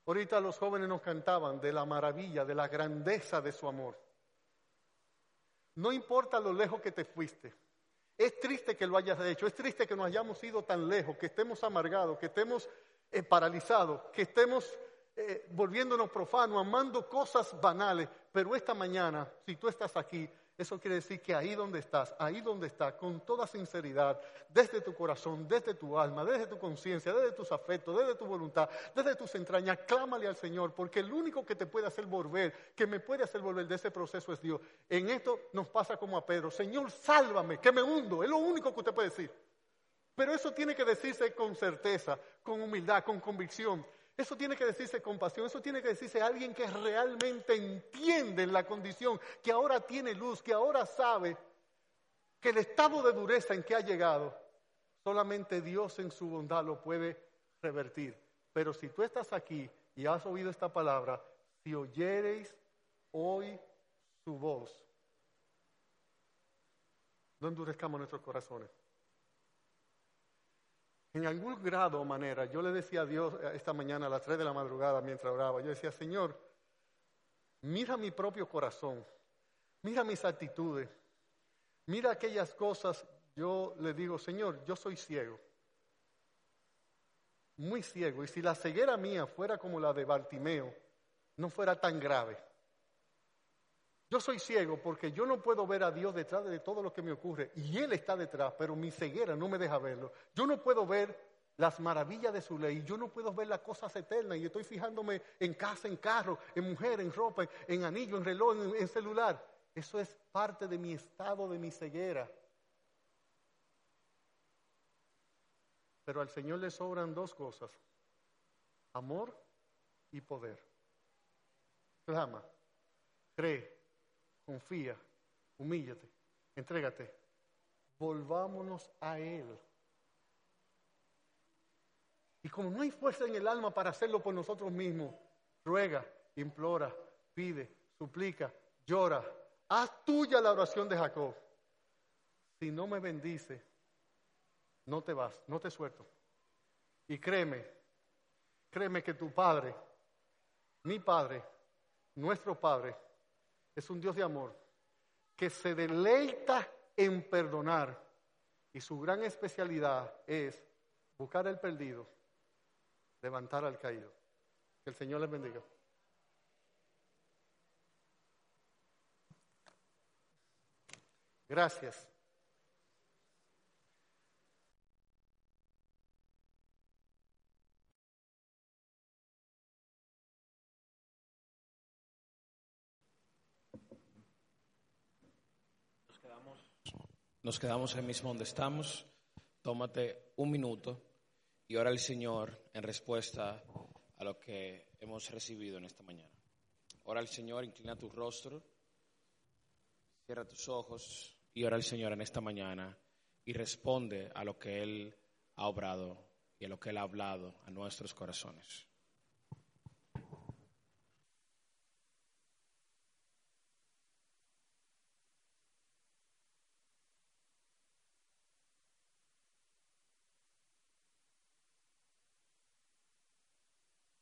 A: Ahorita los jóvenes nos cantaban de la maravilla, de la grandeza de su amor. No importa lo lejos que te fuiste. Es triste que lo hayas hecho. Es triste que nos hayamos ido tan lejos, que estemos amargados, que estemos eh, paralizados, que estemos eh, volviéndonos profanos, amando cosas banales. Pero esta mañana, si tú estás aquí, eso quiere decir que ahí donde estás, ahí donde estás, con toda sinceridad, desde tu corazón, desde tu alma, desde tu conciencia, desde tus afectos, desde tu voluntad, desde tus entrañas, clámale al Señor, porque el único que te puede hacer volver, que me puede hacer volver de ese proceso es Dios. En esto nos pasa como a Pedro, Señor, sálvame, que me hundo, es lo único que usted puede decir. Pero eso tiene que decirse con certeza, con humildad, con convicción. Eso tiene que decirse compasión, eso tiene que decirse alguien que realmente entiende la condición, que ahora tiene luz, que ahora sabe que el estado de dureza en que ha llegado, solamente Dios en su bondad lo puede revertir. Pero si tú estás aquí y has oído esta palabra, si oyereis hoy su voz, no endurezcamos nuestros corazones. En algún grado o manera, yo le decía a Dios eh, esta mañana a las 3 de la madrugada mientras oraba, yo decía, Señor, mira mi propio corazón, mira mis actitudes, mira aquellas cosas, yo le digo, Señor, yo soy ciego, muy ciego, y si la ceguera mía fuera como la de Bartimeo, no fuera tan grave. Yo soy ciego porque yo no puedo ver a Dios detrás de todo lo que me ocurre y Él está detrás, pero mi ceguera no me deja verlo. Yo no puedo ver las maravillas de su ley, yo no puedo ver las cosas eternas y estoy fijándome en casa, en carro, en mujer, en ropa, en anillo, en reloj, en, celular. Eso es parte de mi estado, de mi ceguera. Pero al Señor le sobran dos cosas, amor y poder. Clama, cree, confía, humíllate, entrégate. Volvámonos a Él. Y como no hay fuerza en el alma para hacerlo por nosotros mismos, ruega, implora, pide, suplica, llora, haz tuya la oración de Jacob. Si no me bendice, no te vas, no te suelto. Y créeme, créeme que tu Padre, mi Padre, nuestro Padre, es un Dios de amor que se deleita en perdonar y su gran especialidad es buscar al perdido, levantar al caído. Que el Señor les bendiga. Gracias.
B: Nos quedamos ahí mismo donde estamos. Tómate un minuto y ora al Señor en respuesta a lo que hemos recibido en esta mañana. Ora al Señor, inclina tu rostro, cierra tus ojos y ora al Señor en esta mañana y responde a lo que Él ha obrado y a lo que Él ha hablado a nuestros corazones.